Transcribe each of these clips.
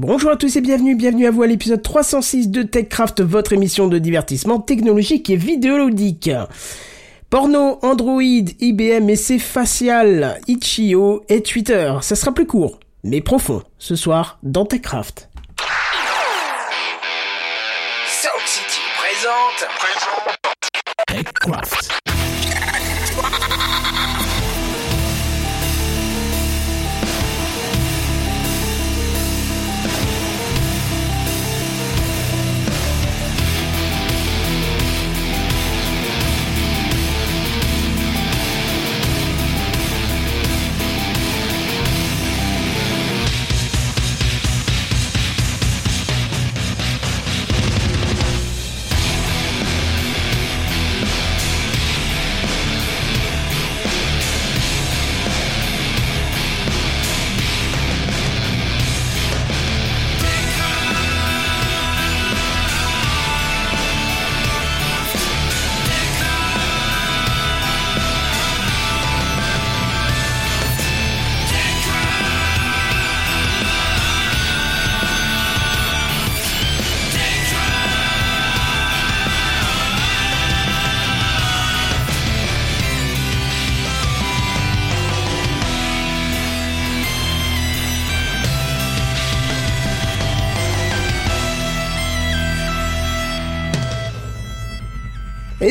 Bonjour à tous et bienvenue, bienvenue à vous à l'épisode 306 de TechCraft, votre émission de divertissement technologique et vidéoludique. Porno, Android, IBM et ses faciales, Itch.io et Twitter. Ça sera plus court, mais profond, ce soir dans TechCraft. Sound City présente. TechCraft.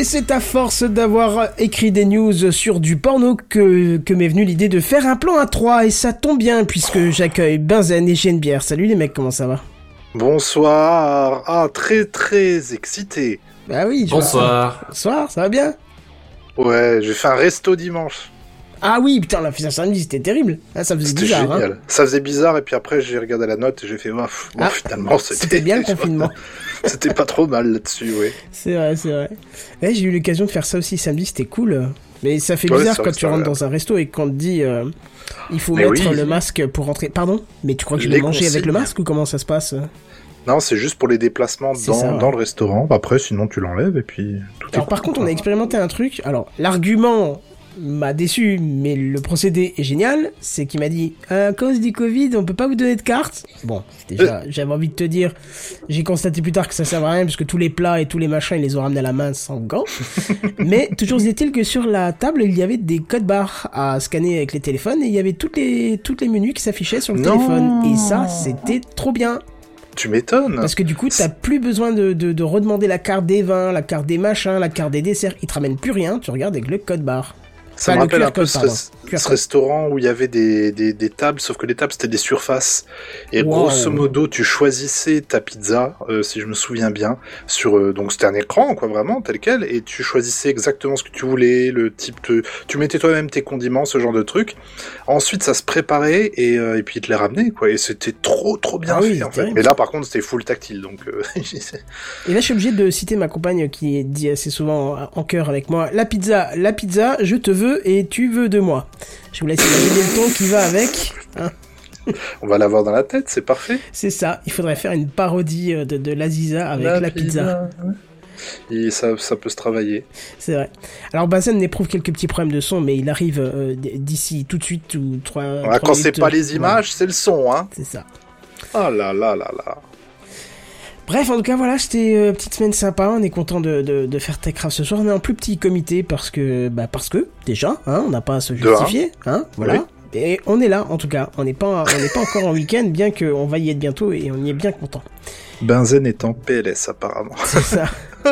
C'est à force d'avoir écrit des news sur du porno que, que m'est venue l'idée de faire un plan à 3 et ça tombe bien puisque j'accueille Benzen et Genebière. Salut les mecs, comment ça va? Bonsoir. Ah, très très excité. Bah oui, je vois Bonsoir. ça. Bonsoir, ça va bien? Ouais, j'ai fait un resto dimanche. Ah oui, putain, la fille samedi, c'était terrible. Ah, ça faisait bizarre, hein. Ça faisait bizarre et puis après j'ai regardé la note et j'ai fait. Bon, Ah, finalement c'était C'était bien le confinement. c'était pas trop mal là-dessus, oui. C'est vrai, c'est vrai. Ouais, j'ai eu l'occasion de faire ça aussi samedi, c'était cool. Mais ça fait bizarre quand tu rentres dans un resto et qu'on te dit euh, il faut Mais mettre oui. le masque pour rentrer. Pardon? Mais tu crois que tu Les dois manger avec le masque ou comment ça se passe? Non, c'est juste pour les déplacements dans, ça, ouais. dans le restaurant. Après, sinon tu l'enlèves et puis tout Alors est par contre, on a expérimenté un truc. Alors l'argument m'a déçu, mais le procédé est génial. C'est qu'il m'a dit à cause du Covid, on peut pas vous donner de carte. Bon, déjà, j'avais envie de te dire, j'ai constaté plus tard que ça sert à rien parce que tous les plats et tous les machins, ils les ont ramenés à la main sans gants. mais toujours est-il que sur la table, il y avait des codes barres à scanner avec les téléphones et il y avait toutes les toutes les menus qui s'affichaient sur le Non. téléphone. Et ça, c'était trop bien. Tu m'étonnes. Parce que du coup, t'as plus besoin de, de, de redemander la carte des vins, la carte des machins, la carte des desserts. Ils te ramènent plus rien, tu regardes avec le code barre. Ça me le rappelle un peu ce, restaurant où il y avait des, des, des tables, sauf que les tables c'était des surfaces. Et Wow. grosso modo, tu choisissais ta pizza, euh, si je me souviens bien, sur euh, donc c'était un écran quoi vraiment tel quel, et tu choisissais exactement ce que tu voulais, le type de, tu mettais toi-même tes condiments, ce genre de truc. Ensuite, ça se préparait et, euh, et puis ils te les ramenaient quoi, et c'était trop trop bien Ah oui, fait en fait. Mais là par contre c'était full tactile donc. Et là, je suis obligé de citer ma compagne qui dit assez souvent en chœur avec moi La pizza, la pizza, je te veux et tu veux de moi. Je vous laisse imaginer le ton qui va avec. hein. On va l'avoir dans la tête, c'est parfait. C'est ça, il faudrait faire une parodie euh, de, de l'Aziza avec la, pizza. Et ça, ça peut se travailler. C'est vrai. Alors, Bazen n'éprouve quelques petits problèmes de son, mais il arrive euh, d'ici tout de suite ou trois. Ouais, quand c'est pas euh, les images, c'est le son, hein. C'est ça. Oh là là là là. Bref, en tout cas, voilà, c'était une petite semaine sympa. On est content de, de, de faire TechCraft ce soir. On est en plus petit comité parce que, bah, parce que, déjà, hein, on n'a pas à se justifier, hein, voilà. Oui. Et on est là, en tout cas. On n'est pas, on n'est pas encore en week-end, bien qu'on va y être bientôt et on y est bien content. Benzen est en PLS apparemment. C'est ça.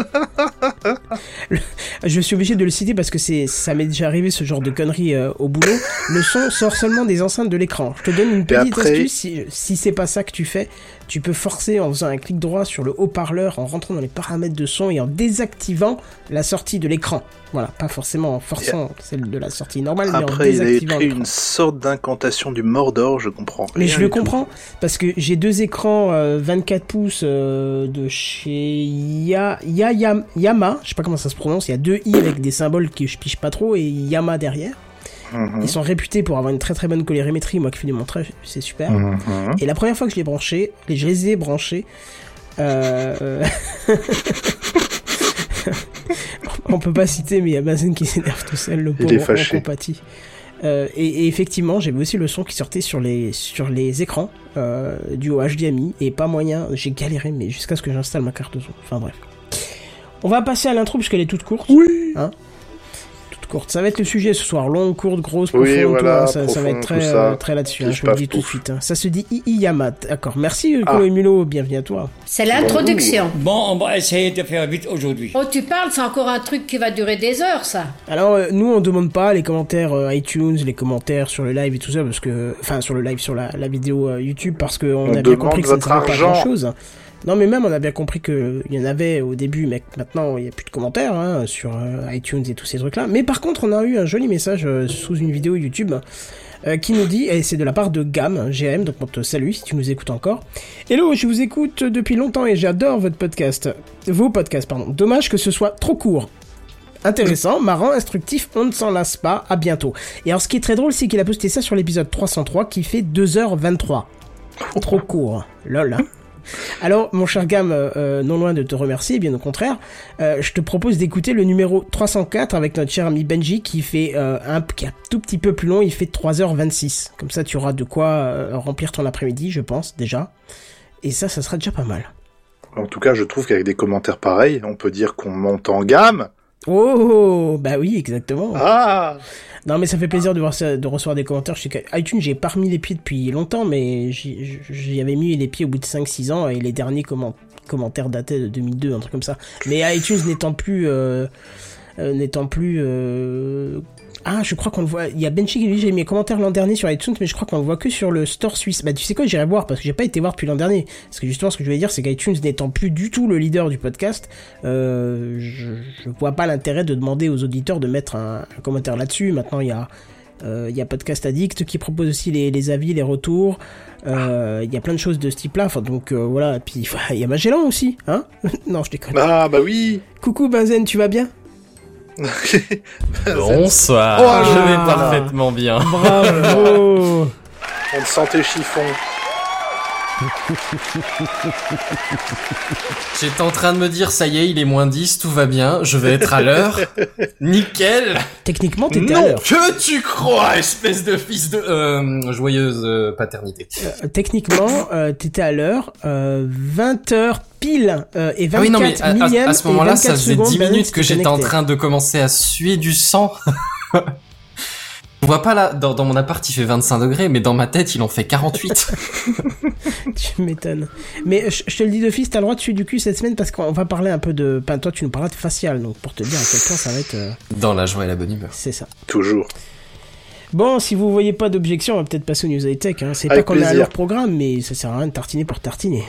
Le- Je suis obligé de le citer parce que c'est, ça m'est déjà arrivé ce genre de conneries euh, au boulot. Le son sort seulement des enceintes de l'écran. Je te donne une petite après- astuce. Si, si c'est pas ça que tu fais, tu peux forcer en faisant un clic droit sur le haut-parleur, en rentrant dans les paramètres de son et en désactivant la sortie de l'écran. Voilà, pas forcément en forçant celle de la sortie normale, mais en Après, il a désactivant une sorte d'incantation du Mordor, je comprends. Mais je le tout. comprends parce que j'ai deux écrans euh, 24 pouces euh, de chez Ya, Ya, Ya- Yama, je sais pas comment ça se prononce, il y a deux i avec des symboles que je piche pas trop et Yama derrière. Mhm. Ils sont réputés pour avoir une très très bonne colorimétrie, moi qui fais du montage, c'est super. Mhm. Et la première fois que je l'ai branché, je les ai branchés. Euh... On peut pas citer, mais il y a Bazen qui s'énerve tout seul, le Il pauvre, est fâché. Euh, et, et effectivement, j'avais aussi le son qui sortait sur les, sur les écrans euh, du HDMI et pas moyen. J'ai galéré, mais jusqu'à ce que j'installe ma carte son. Enfin bref. On va passer à l'intro puisqu'elle est toute courte. Oui. Hein courte. Ça va être le sujet ce soir. Longue, courte, grosse, Oui, profonde, voilà, tout, hein. ça, ça va être très, euh, très là-dessus. hein, je vous le dis tout de suite. hein. Ça se dit II Yamat. D'accord. Merci, Ah. Mulot. Bienvenue à toi. C'est l'introduction. Bon, on va essayer de faire vite aujourd'hui. Oh, tu parles, c'est encore un truc qui va durer des heures, ça. Alors, euh, nous, on demande pas les commentaires euh, iTunes, les commentaires sur le live et tout ça, parce que, enfin, sur le live, sur la, la vidéo euh, YouTube, parce qu'on On a bien compris que ça ne servait pas grand chose. Non, mais même, on a bien compris que il y en avait au début, mais maintenant, il n'y a plus de commentaires hein, sur euh, iTunes et tous ces trucs-là. Mais par contre, on a eu un joli message euh, sous une vidéo YouTube euh, qui nous dit, et c'est de la part de GAM, GM, donc on te salue si tu nous écoutes encore. Hello, je vous écoute depuis longtemps et j'adore votre podcast. Vos podcasts, pardon. Dommage que ce soit trop court. Intéressant, marrant, instructif, on ne s'en lasse pas, à bientôt. Et alors ce qui est très drôle, c'est qu'il a posté ça sur l'épisode 303 qui fait 2h23. Trop court, lol. Alors, mon cher Gam, euh, euh, non loin de te remercier, bien au contraire, euh, je te propose d'écouter le numéro 304 avec notre cher ami Benji qui fait un qui est un tout petit peu plus long, il fait 3h26. Comme ça, tu auras de quoi remplir ton après-midi, je pense, déjà. Et ça, ça sera déjà pas mal. En tout cas, je trouve qu'avec des commentaires pareils, on peut dire qu'on monte en gamme. Oh, bah oui, exactement. Ah Non, mais ça fait plaisir de, voir ça- de recevoir des commentaires. Je sais qu'iTunes, j'ai pas remis les pieds depuis longtemps, mais j'y j'y avais mis les pieds au bout de 5-6 ans et les derniers comment- commentaires dataient de 2002, un truc comme ça. Mais iTunes n'étant plus. euh, euh, n'étant plus. euh, Ah, je crois qu'on le voit. Il y a Benchi qui dit j'ai mis mes commentaires l'an dernier sur iTunes, mais je crois qu'on le voit que sur le store suisse. Bah, tu sais quoi, j'irai voir parce que j'ai pas été voir depuis l'an dernier. Parce que justement, ce que je voulais dire, c'est qu'iTunes n'étant plus du tout le leader du podcast, euh, je, je vois pas l'intérêt de demander aux auditeurs de mettre un, un commentaire là-dessus. Maintenant, il y a. euh, Il y a Podcast Addict qui propose aussi les, les avis, les retours. Euh, Il y a plein de choses de ce type-là. Enfin, donc euh, voilà. Puis il y a Magellan aussi, hein? Non, je déconne. Ah, bah oui Coucou Benzen, tu vas bien? Bonsoir, Oh je vais parfaitement bien. Bravo On te sentait chiffon. J'étais en train de me dire, ça y est, il est moins 10, tout va bien, je vais être à l'heure. Nickel Techniquement, t'étais à Non, l'heure. que tu crois, espèce de fils de... Euh, joyeuse euh, paternité. Euh, techniquement, euh, t'étais à l'heure. Euh, 20h pile euh, et 24 Ah oui, non, mais à, à- à ce moment-là, ça 24 faisait secondes, 10 Benzen, minutes que j'étais en train de commencer à suer du sang. Je vois pas là, dans, dans mon appart il fait 25 degrés, mais dans ma tête il en fait 48. Tu m'étonnes. Mais je, je te le dis d'office, t'as le droit de suer du cul cette semaine parce qu'on va parler un peu de... Enfin, toi, tu nous parleras de facial, donc pour te dire à quel point ça va être... euh, dans la joie et la bonne humeur. c'est ça. Toujours. Bon, si vous voyez pas d'objection, on va peut-être passer aux news high-tech. Hein. C'est pas qu'on a plaisir. leur programme, mais ça sert à rien de tartiner pour tartiner.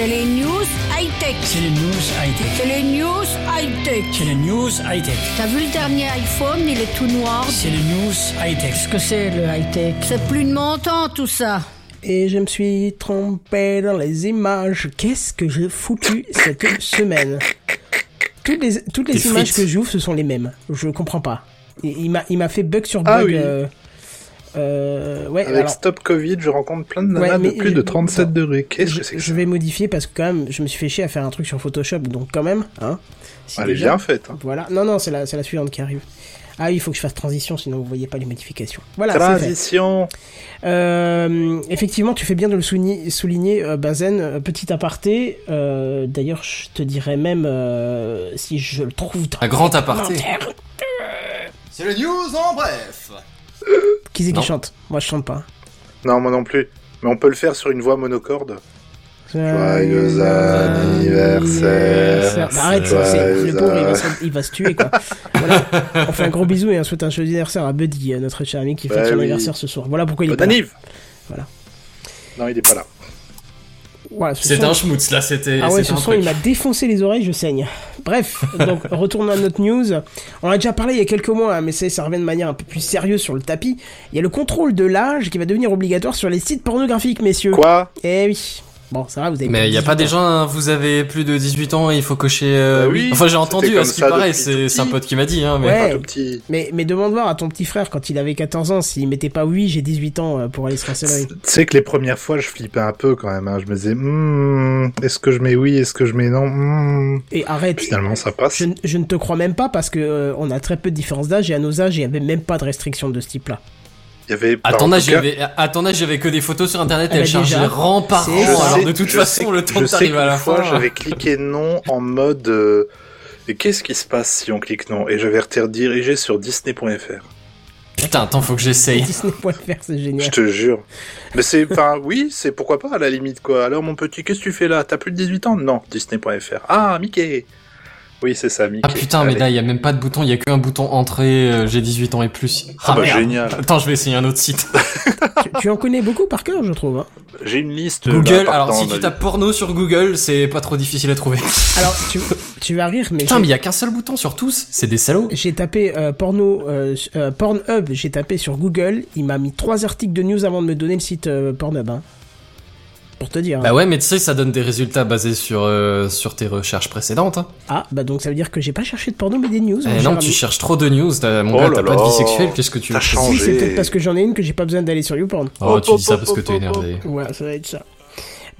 C'est les news high-tech. C'est les news high-tech. C'est les news high-tech. C'est les news high-tech. T'as vu le dernier iPhone, il est tout noir. C'est les news high-tech. Qu'est-ce que c'est le high-tech? C'est plus de mon temps, tout ça. Et je me suis trompé dans les images. Qu'est-ce que j'ai foutu cette semaine Toutes les, toutes les images frites. que j'ouvre, ce sont les mêmes. Je comprends pas. Il, il m'a, il m'a fait bug sur bug. Ah oui. euh, euh, ouais, Avec alors, Stop Covid, je rencontre plein de Ouais, nanas mais de plus je- de 37 non. degrés. Qu'est-ce je, que c'est que je ça vais modifier parce que quand même, je me suis fait chier à faire un truc sur Photoshop, donc quand même, hein. si Elle est bien faite. Hein. Voilà. Non, non, c'est la, c'est la suivante qui arrive. Ah oui, il faut que je fasse transition, sinon vous voyez pas les modifications. Voilà, c'est fait. Transition Euh, effectivement, tu fais bien de le souligner, souligner euh, Benzen. Euh, Petit aparté. euh, D'ailleurs, je te dirais même euh, si je le trouve dans Un grand aparté. C'est le news en bref. Qui c'est qui chante Moi, je chante pas. Non, moi non plus. Mais on peut le faire sur une voix monocorde. Joyeux anniversaire. Bah, arrête, le pauvre, il va, se, il va se tuer, quoi. voilà. On fait un gros bisou et on souhaite un joyeux anniversaire à Buddy, euh, notre cher ami qui fête Bah son oui. anniversaire ce soir. Voilà pourquoi il est pas là. Voilà. Non, il est pas là. Voilà, ce C'est un schmutz là, c'était Ah ouais, ce son, il truc. m'a défoncé les oreilles, je saigne. Bref, donc retournons à notre news. On a déjà parlé il y a quelques mois, hein, mais ça, ça revient de manière un peu plus sérieuse sur le tapis. Il y a le contrôle de l'âge qui va devenir obligatoire sur les sites pornographiques, messieurs. Quoi? Eh oui. Bon, ça va, vous avez Mais il y a 18 pas des gens, hein, vous avez plus de 18 ans et il faut cocher euh, Bah oui. Enfin, j'ai entendu, à ce qui paraît, c'est c'est un pote qui m'a dit, hein, mais. Ouais. Petit. Mais, mais demande voir à ton petit frère quand il avait 14 ans s'il mettait pas oui, j'ai 18 ans euh, pour aller se l'œil. Tu sais que les premières fois, je flippais un peu quand même. hein. Je me disais, Hmm, est-ce que je mets oui, est-ce que je mets non Hmm. Et arrête. Finalement, ça passe. Je, ne- je ne te crois même pas parce que euh, on a très peu de différence d'âge et à nos âges, il y avait même pas de restriction de ce type-là. Il y avait. À ton âge, y cas, avait, à ton âge, il y avait que des photos sur internet, Ah elles bah chargeaient déjà, rang par rang, alors sais- de toute je façon, sais- le temps je t'arriver à la fois, fin. j'avais cliqué non en mode. euh, Et qu'est-ce qui se passe si on clique non? Et j'avais été redirigé sur Disney.fr. Putain, attends, faut que j'essaye. Disney.fr, c'est Je génial. te jure. Mais c'est, enfin, oui, c'est pourquoi pas à la limite quoi. Alors mon petit, qu'est-ce que tu fais là? T'as plus de 18 ans? Non, Disney.fr. Ah, Mickey. Oui, c'est ça, Mickey. Ah putain, mais Allez. là, il y a même pas de bouton, il y a qu'un bouton entrée, euh, j'ai 18 ans et plus. Ah bah merde. génial. Attends, je vais essayer un autre site. tu, tu en connais beaucoup par cœur, je trouve. hein. J'ai une liste. Google, là, alors si tu tapes porno sur Google, c'est pas trop difficile à trouver. Alors, tu, tu vas rire, mais Putain, mais il y a qu'un seul bouton sur tous, c'est des salauds. j'ai tapé euh, porno, euh, euh, Pornhub, j'ai tapé sur Google, il m'a mis trois articles de news avant de me donner le site euh, Pornhub. hein. Pour te dire. hein. Bah ouais, mais tu sais, ça donne des résultats basés sur, euh, sur tes recherches précédentes. Hein. Ah, bah donc ça veut dire que j'ai pas cherché de porno mais des news. mon Eh cher non, ami. tu cherches trop de news, t'as- mon Oh gars, là t'as pas de là. vie sexuelle, qu'est-ce que tu T'as changé. Si, c'est peut-être parce que j'en ai une que j'ai pas besoin d'aller sur YouPorn. Oh, tu dis ça parce que t'es énervé. Ouais, ça va être ça.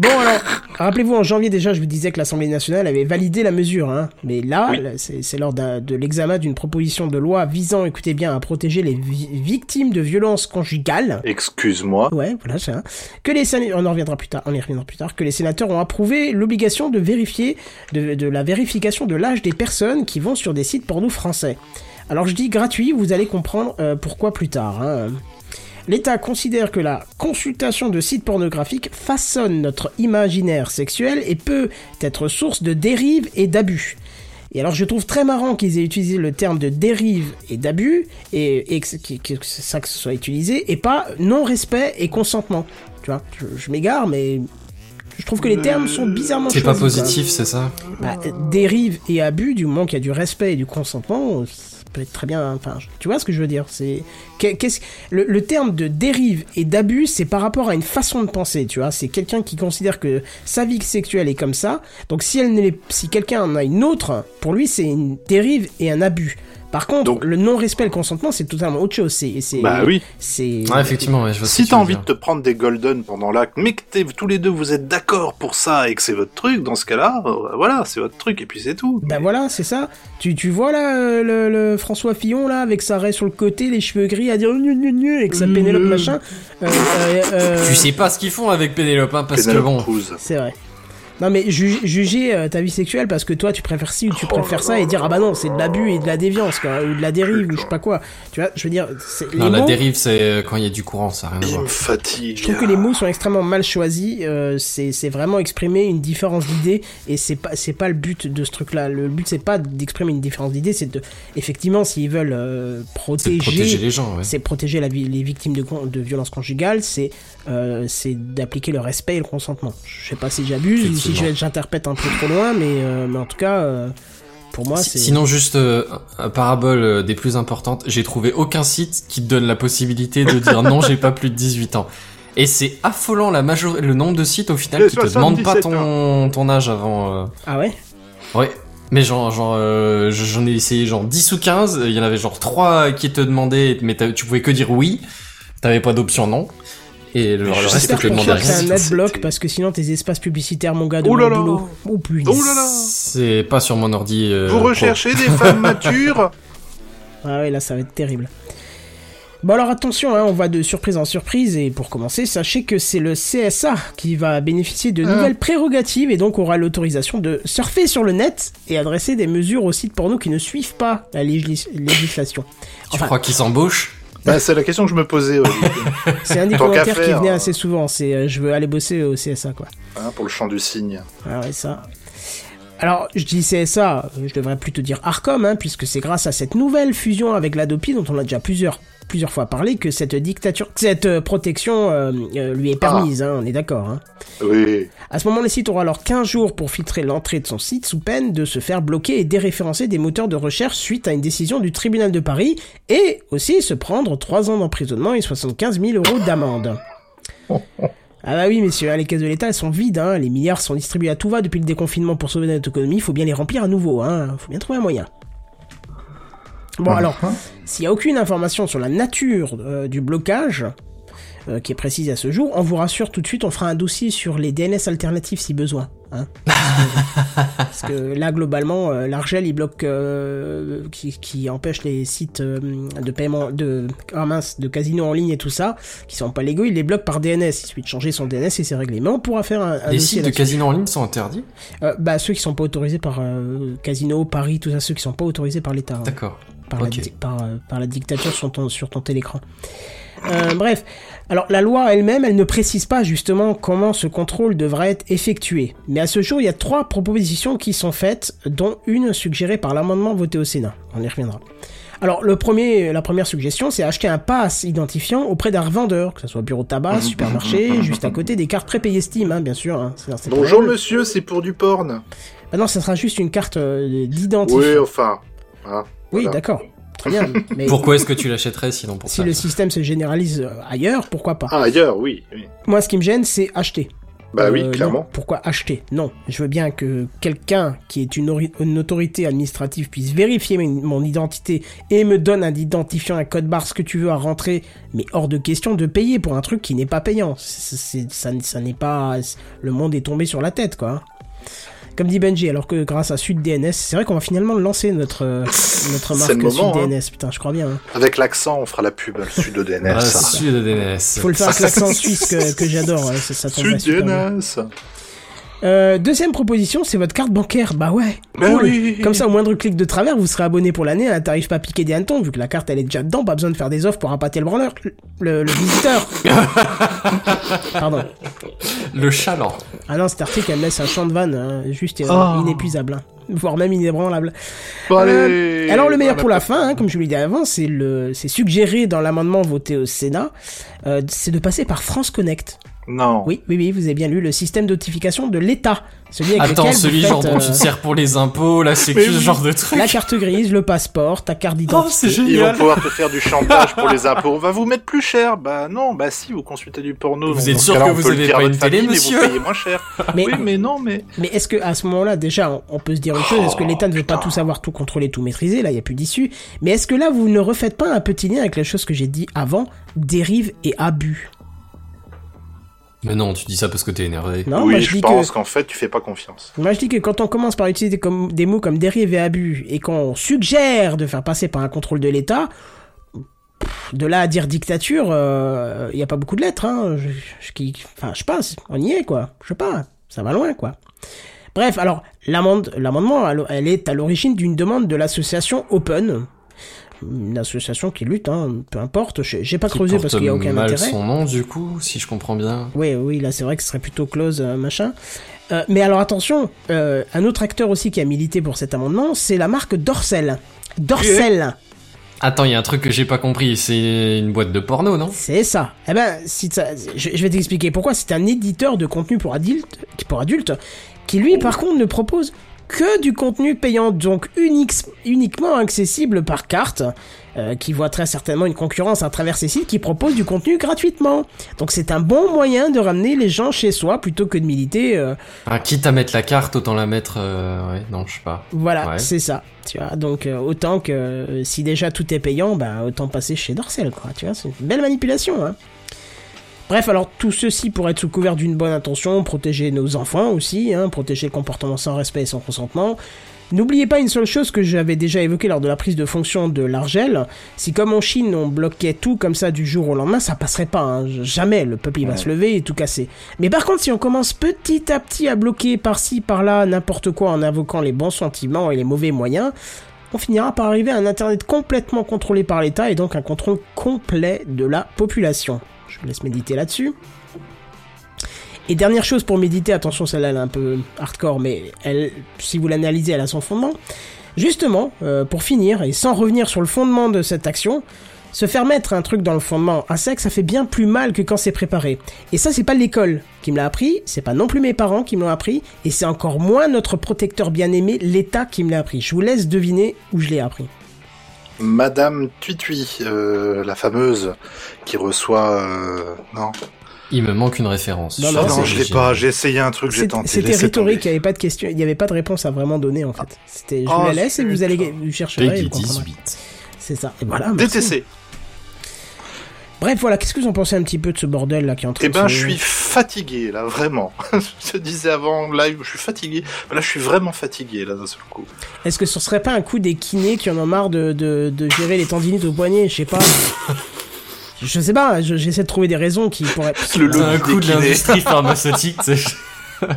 Bon alors, rappelez-vous en janvier déjà, je vous disais que l'Assemblée nationale avait validé la mesure, hein. Mais là, Oui. c'est lors de l'examen d'une proposition de loi visant, écoutez bien, à protéger les vi- victimes de violences conjugales. Excuse-moi. Ouais, voilà, c'est ça. Que les sénateurs, on en reviendra plus tard, on y reviendra plus tard, que les sénateurs ont approuvé l'obligation de vérifier, de, de la vérification de l'âge des personnes qui vont sur des sites porno français. Alors je dis gratuit, vous allez comprendre euh, pourquoi plus tard. hein. L'État considère que la consultation de sites pornographiques façonne notre imaginaire sexuel et peut être source de dérives et d'abus. Et alors je trouve très marrant qu'ils aient utilisé le terme de dérive et d'abus, et, et que, que- que c'est ça que ce soit utilisé, et pas non-respect et consentement. Tu vois, je, je m'égare, mais je trouve que les termes sont bizarrement C'est pas positif, c'est ça? Bah, euh, dérive et abus, du moment qu'il y a du respect et du consentement, peut être très bien. Enfin, je- tu vois ce que je veux dire C'est qu'est- qu'est-ce le, le terme de dérive et d'abus, c'est par rapport à une façon de penser. Tu vois, c'est quelqu'un qui considère que sa vie sexuelle est comme ça. Donc, si elle si quelqu'un en a une autre, pour lui, c'est une dérive et un abus. Par contre, Donc- le non-respect et le consentement, c'est totalement autre chose. C'est, c'est, Bah oui. c'est. Ouais, effectivement, ouais, je vois ce Si que t'as envie de te prendre des golden pendant l'acte, mais que t'es- tous les deux vous êtes d'accord pour ça et que c'est votre truc, dans ce cas-là, euh, voilà, c'est votre truc et puis c'est tout. Bah voilà, c'est ça. Tu, tu vois là euh, le, le François Fillon là avec sa raie sur le côté, les cheveux gris à dire gnu gnu gnu avec sa Pénélope machin. Euh, euh, euh, Tu sais pas ce qu'ils font avec Pénélope, hein, parce que Penelope bon. C'est vrai. Non mais ju- juger euh, ta vie sexuelle parce que toi tu préfères ci ou tu préfères ça et dire ah bah non c'est de l'abus et de la déviance quoi ou de la dérive ou je sais pas quoi. Tu vois, je veux dire Non, les la mots- dérive, c'est euh, quand il y a du courant, ça a rien à voir. fatigue. Je trouve que les mots sont extrêmement mal choisis. euh, c'est c'est vraiment exprimer une différence d'idées et c'est pas c'est pas le but de ce truc-là. Le but c'est pas d'exprimer une différence d'idées, c'est de effectivement s'ils veulent euh, protéger, de protéger les gens, ouais. c'est protéger la vie, les victimes de, de violences conjugales, c'est euh, c'est d'appliquer le respect et le consentement. Je sais pas si j'abuse, ou si j'interprète un peu trop loin, mais, euh, mais en tout cas euh, pour moi c'est Sinon, juste euh, un parabole des plus importantes, j'ai trouvé aucun site qui te donne la possibilité de dire non, j'ai pas plus de 18 ans. Et c'est affolant la major... le nombre de sites au final qui te demandent pas 77 ton, ton âge avant. euh, ah ouais? Ouais. Mais genre, genre euh, j'en ai essayé genre 10 ou 15, il y en avait genre 3 qui te demandaient, mais tu pouvais que dire oui, t'avais pas d'option non. Et le, je reste, tu que rien. c'est un adblock parce que sinon tes espaces publicitaires mon gars de Oh là mon là. boulot. Oh plus. Oh là là C'est pas sur mon ordi. euh, Vous pro. recherchez des femmes matures Ah ouais, là, ça va être terrible. Bon alors attention, hein, on va de surprise en surprise et pour commencer, sachez que c'est le CSA qui va bénéficier de nouvelles prérogatives et donc aura l'autorisation de surfer sur le net et adresser des mesures aux sites porno qui ne suivent pas la légis- législation. Tu Enfin, crois qu'ils s'embauchent? Bah, C'est la question que je me posais, c'est un des commentaires qui venait euh. assez souvent, c'est euh, je veux aller bosser au CSA quoi. Hein, pour le chant du cygne. Ah ouais, ça. Alors, je dis CSA, je devrais plutôt dire Arcom, hein, puisque c'est grâce à cette nouvelle fusion avec l'Adopi, dont on a déjà plusieurs, plusieurs fois parlé, que cette dictature, cette euh, protection euh, euh, lui est permise, hein, on est d'accord. Hein. Oui. À ce moment, le site aura alors 15 jours pour filtrer l'entrée de son site, sous peine de se faire bloquer et déréférencer des moteurs de recherche suite à une décision du tribunal de Paris, et aussi se prendre 3 ans d'emprisonnement et 75 000 euros d'amende. Ah bah oui, messieurs, hein, les caisses de l'État, elles sont vides, hein. Les milliards sont distribués à tout va depuis le déconfinement pour sauver notre économie. Il faut bien les remplir à nouveau, hein. Faut bien trouver un moyen. Bon, alors, s'il n'y a aucune information sur la nature euh, du blocage, euh, qui est précise à ce jour, on vous rassure tout de suite, on fera un dossier sur les DNS alternatifs si besoin. Hein. Parce que là, globalement, euh, l'Argel, il bloque, euh, qui, qui empêche les sites de paiement, de, ah mince, de casino en ligne et tout ça, qui sont pas légaux, il les bloque par DNS. Il suffit de changer son DNS et c'est réglé. Mais on pourra faire un, un Les dossier sites de casino en ligne sont interdits? Bah, ceux qui sont pas autorisés par Casino, Paris, tout ça, ceux qui sont pas autorisés par l'État. hein D'accord. Par, Ok. la, di- par, euh, par la dictature sur ton, sur ton télécran. Euh, bref, alors la loi elle-même, elle ne précise pas justement comment ce contrôle devra être effectué. Mais à ce jour, il y a trois propositions qui sont faites, dont une suggérée par l'amendement voté au Sénat. On y reviendra. Alors, le premier, la première suggestion, c'est acheter un pass identifiant auprès d'un revendeur, que ce soit bureau de tabac, supermarché, juste à côté des cartes prépayées Steam, hein, bien sûr. hein. C'est- c'est Bonjour monsieur, c'est pour du porn. Ah non, ça sera juste une carte euh, d'identifiant. Oui, enfin. hein, oui, voilà. d'accord. Très bien. Mais Pourquoi est-ce que tu l'achèterais sinon pour si ça le système se généralise euh, ailleurs, pourquoi pas Ah, ailleurs, oui. oui. Moi, ce qui me gêne, c'est acheter. Bah Euh, oui, non. clairement. Pourquoi acheter? Non. Je veux bien que quelqu'un qui est une, ori- une autorité administrative puisse vérifier mon, identité et me donne un identifiant, un code barre, ce que tu veux à rentrer, mais hors de question de payer pour un truc qui n'est pas payant. Ça, ça n'est pas... Le monde est tombé sur la tête, quoi. Comme dit Benji, alors que grâce à SudDNS, c'est vrai qu'on va finalement lancer notre, euh, notre C'est marque le moment, hein. SudDNS. Putain, je crois bien. hein. Avec l'accent, on fera la pub, le sud de DNS. Ah, sud de DNS. Faut le faire avec l'accent suisse que, que j'adore. ça, ça tomberait Euh, deuxième proposition, c'est votre carte bancaire. Bah ouais. Bah cool. oui. Comme ça, au moindre clic de travers, vous serez abonné pour l'année à un tarif pas piqué des hannetons, vu que la carte elle est déjà dedans, pas besoin de faire des offres pour appâter le branleur, le, le visiteur. Pardon. Le chaland. Ah non, cet article elle laisse un champ de vanne, hein, juste euh, Oh. inépuisable, hein. voire même inébranlable. Bon, Euh, allez. alors le meilleur Voilà. pour la fin, hein, comme je vous l'ai dit avant, c'est le, c'est suggéré dans l'amendement voté au Sénat, euh, c'est de passer par France Connect. Non. Oui, oui, oui, vous avez bien lu le système de notification de l'État, celui avec Attends, lequel vous celui faites, genre dont tu euh, te sers pour les impôts, la sécu, Mais ce genre de truc. la carte grise, le passeport, ta carte Oh, d'identité. c'est Ils vont génial. pouvoir te faire du chantage pour les impôts. On va vous mettre plus cher. Bah non, bah si, vous consultez du porno. Vous êtes sûr que vous avez pas une télé, monsieur vous payez moins cher. Mais- Oui, mais non, mais... Mais est-ce que à ce moment-là, déjà, on, peut se dire une chose, est-ce que l'État ne veut pas tout savoir, tout contrôler, tout maîtriser? Là, il n'y a plus d'issue. Mais est-ce que là, vous ne refaites pas un petit lien avec les choses que j'ai dit avant, dérive et abus? Mais non, tu dis ça parce que t'es énervé. Non, oui, moi je, je dis pense que qu'en fait, tu fais pas confiance. moi je dis que quand on commence par utiliser comme, des mots comme dérive et abus et qu'on suggère de faire passer par un contrôle de l'État, de là à dire dictature, il n'y a pas beaucoup de lettres. Hein. Je, je, qui- enfin, je passe, on y est quoi. Je sais pas, ça va loin quoi. Bref, alors l'amende- l'amendement, elle est à l'origine d'une demande de l'association Open, une association qui lutte, hein, peu importe. J'ai pas Qui creusé parce qu'il y a aucun mal intérêt. son nom, du coup, si je comprends bien. Oui, oui, là c'est vrai que ce serait plutôt close, euh, machin. Euh, mais alors attention, euh, un autre acteur aussi qui a milité pour cet amendement, c'est la marque Dorsel. Dorsel, Attends, il y a un truc que j'ai pas compris. C'est une boîte de porno, non? C'est ça. Eh ben, si ça, je, je vais t'expliquer pourquoi. C'est un éditeur de contenu pour adultes, pour adultes, qui lui, par contre, ne propose que du contenu payant, donc unique, uniquement accessible par carte, euh, qui voit très certainement une concurrence à travers ces sites qui proposent du contenu gratuitement. Donc c'est un bon moyen de ramener les gens chez soi plutôt que de militer. euh, Ah, quitte à mettre la carte, autant la mettre. euh, Ouais, non, je sais pas. Voilà, Ouais. c'est ça. Tu vois, donc euh, autant que si déjà tout est payant, bah autant passer chez Dorsel, quoi. Tu vois, c'est une belle manipulation. Hein. Bref, alors tout ceci pour être sous couvert d'une bonne intention, protéger nos enfants aussi, hein, protéger le comportement sans respect et sans consentement. N'oubliez pas une seule chose que j'avais déjà évoquée lors de la prise de fonction de l'Argel, si comme en Chine on bloquait tout comme ça du jour au lendemain, ça passerait pas, hein. jamais, le peuple il va se lever et tout casser. Mais par contre si on commence petit à petit à bloquer par-ci par-là n'importe quoi en invoquant les bons sentiments et les mauvais moyens, on finira par arriver à un internet complètement contrôlé par l'État et donc un contrôle complet de la population. Je vous laisse méditer là-dessus. Et dernière chose pour méditer, attention, celle-là elle est un peu hardcore, mais si vous l'analysez, elle a son fondement. Justement, euh, pour finir, et sans revenir sur le fondement de cette action, se faire mettre un truc dans le fondement à sec, ça fait bien plus mal que quand c'est préparé. Et ça, c'est pas l'école qui me l'a appris, c'est pas non plus mes parents qui me l'ont appris, et c'est encore moins notre protecteur bien-aimé, l'État qui me l'a appris. Je vous laisse deviner où je l'ai appris. Madame Tuitui, euh, la fameuse, qui reçoit... euh, non Il me manque une référence. Non, non, non, je l'ai j'ai- pas. J'ai essayé un truc, j'ai C'était tenté. c'était rhétorique, il n'y avait pas de question, il n'y avait pas de réponse à vraiment donner en fait. C'était, je vous Ah, la laisse et vous allez, vous et Peggy vous comprendrez. 18. C'est ça. Et voilà. merci. DTC. Bref, voilà. Qu'est-ce que vous en pensez un petit peu de ce bordel là qui est en train Eh de ben, se- je suis fatigué, là, vraiment. je te disais avant en live, je suis fatigué. Là, je suis vraiment fatigué, là, d'un seul coup. Est-ce que ce serait pas un coup des kinés qui en ont marre de, de, de gérer les tendinites au poignet? Je sais pas. je sais pas. je- J'essaie de trouver des raisons qui pourraient. Le C'est un coup de l'industrie pharmaceutique, tu sais.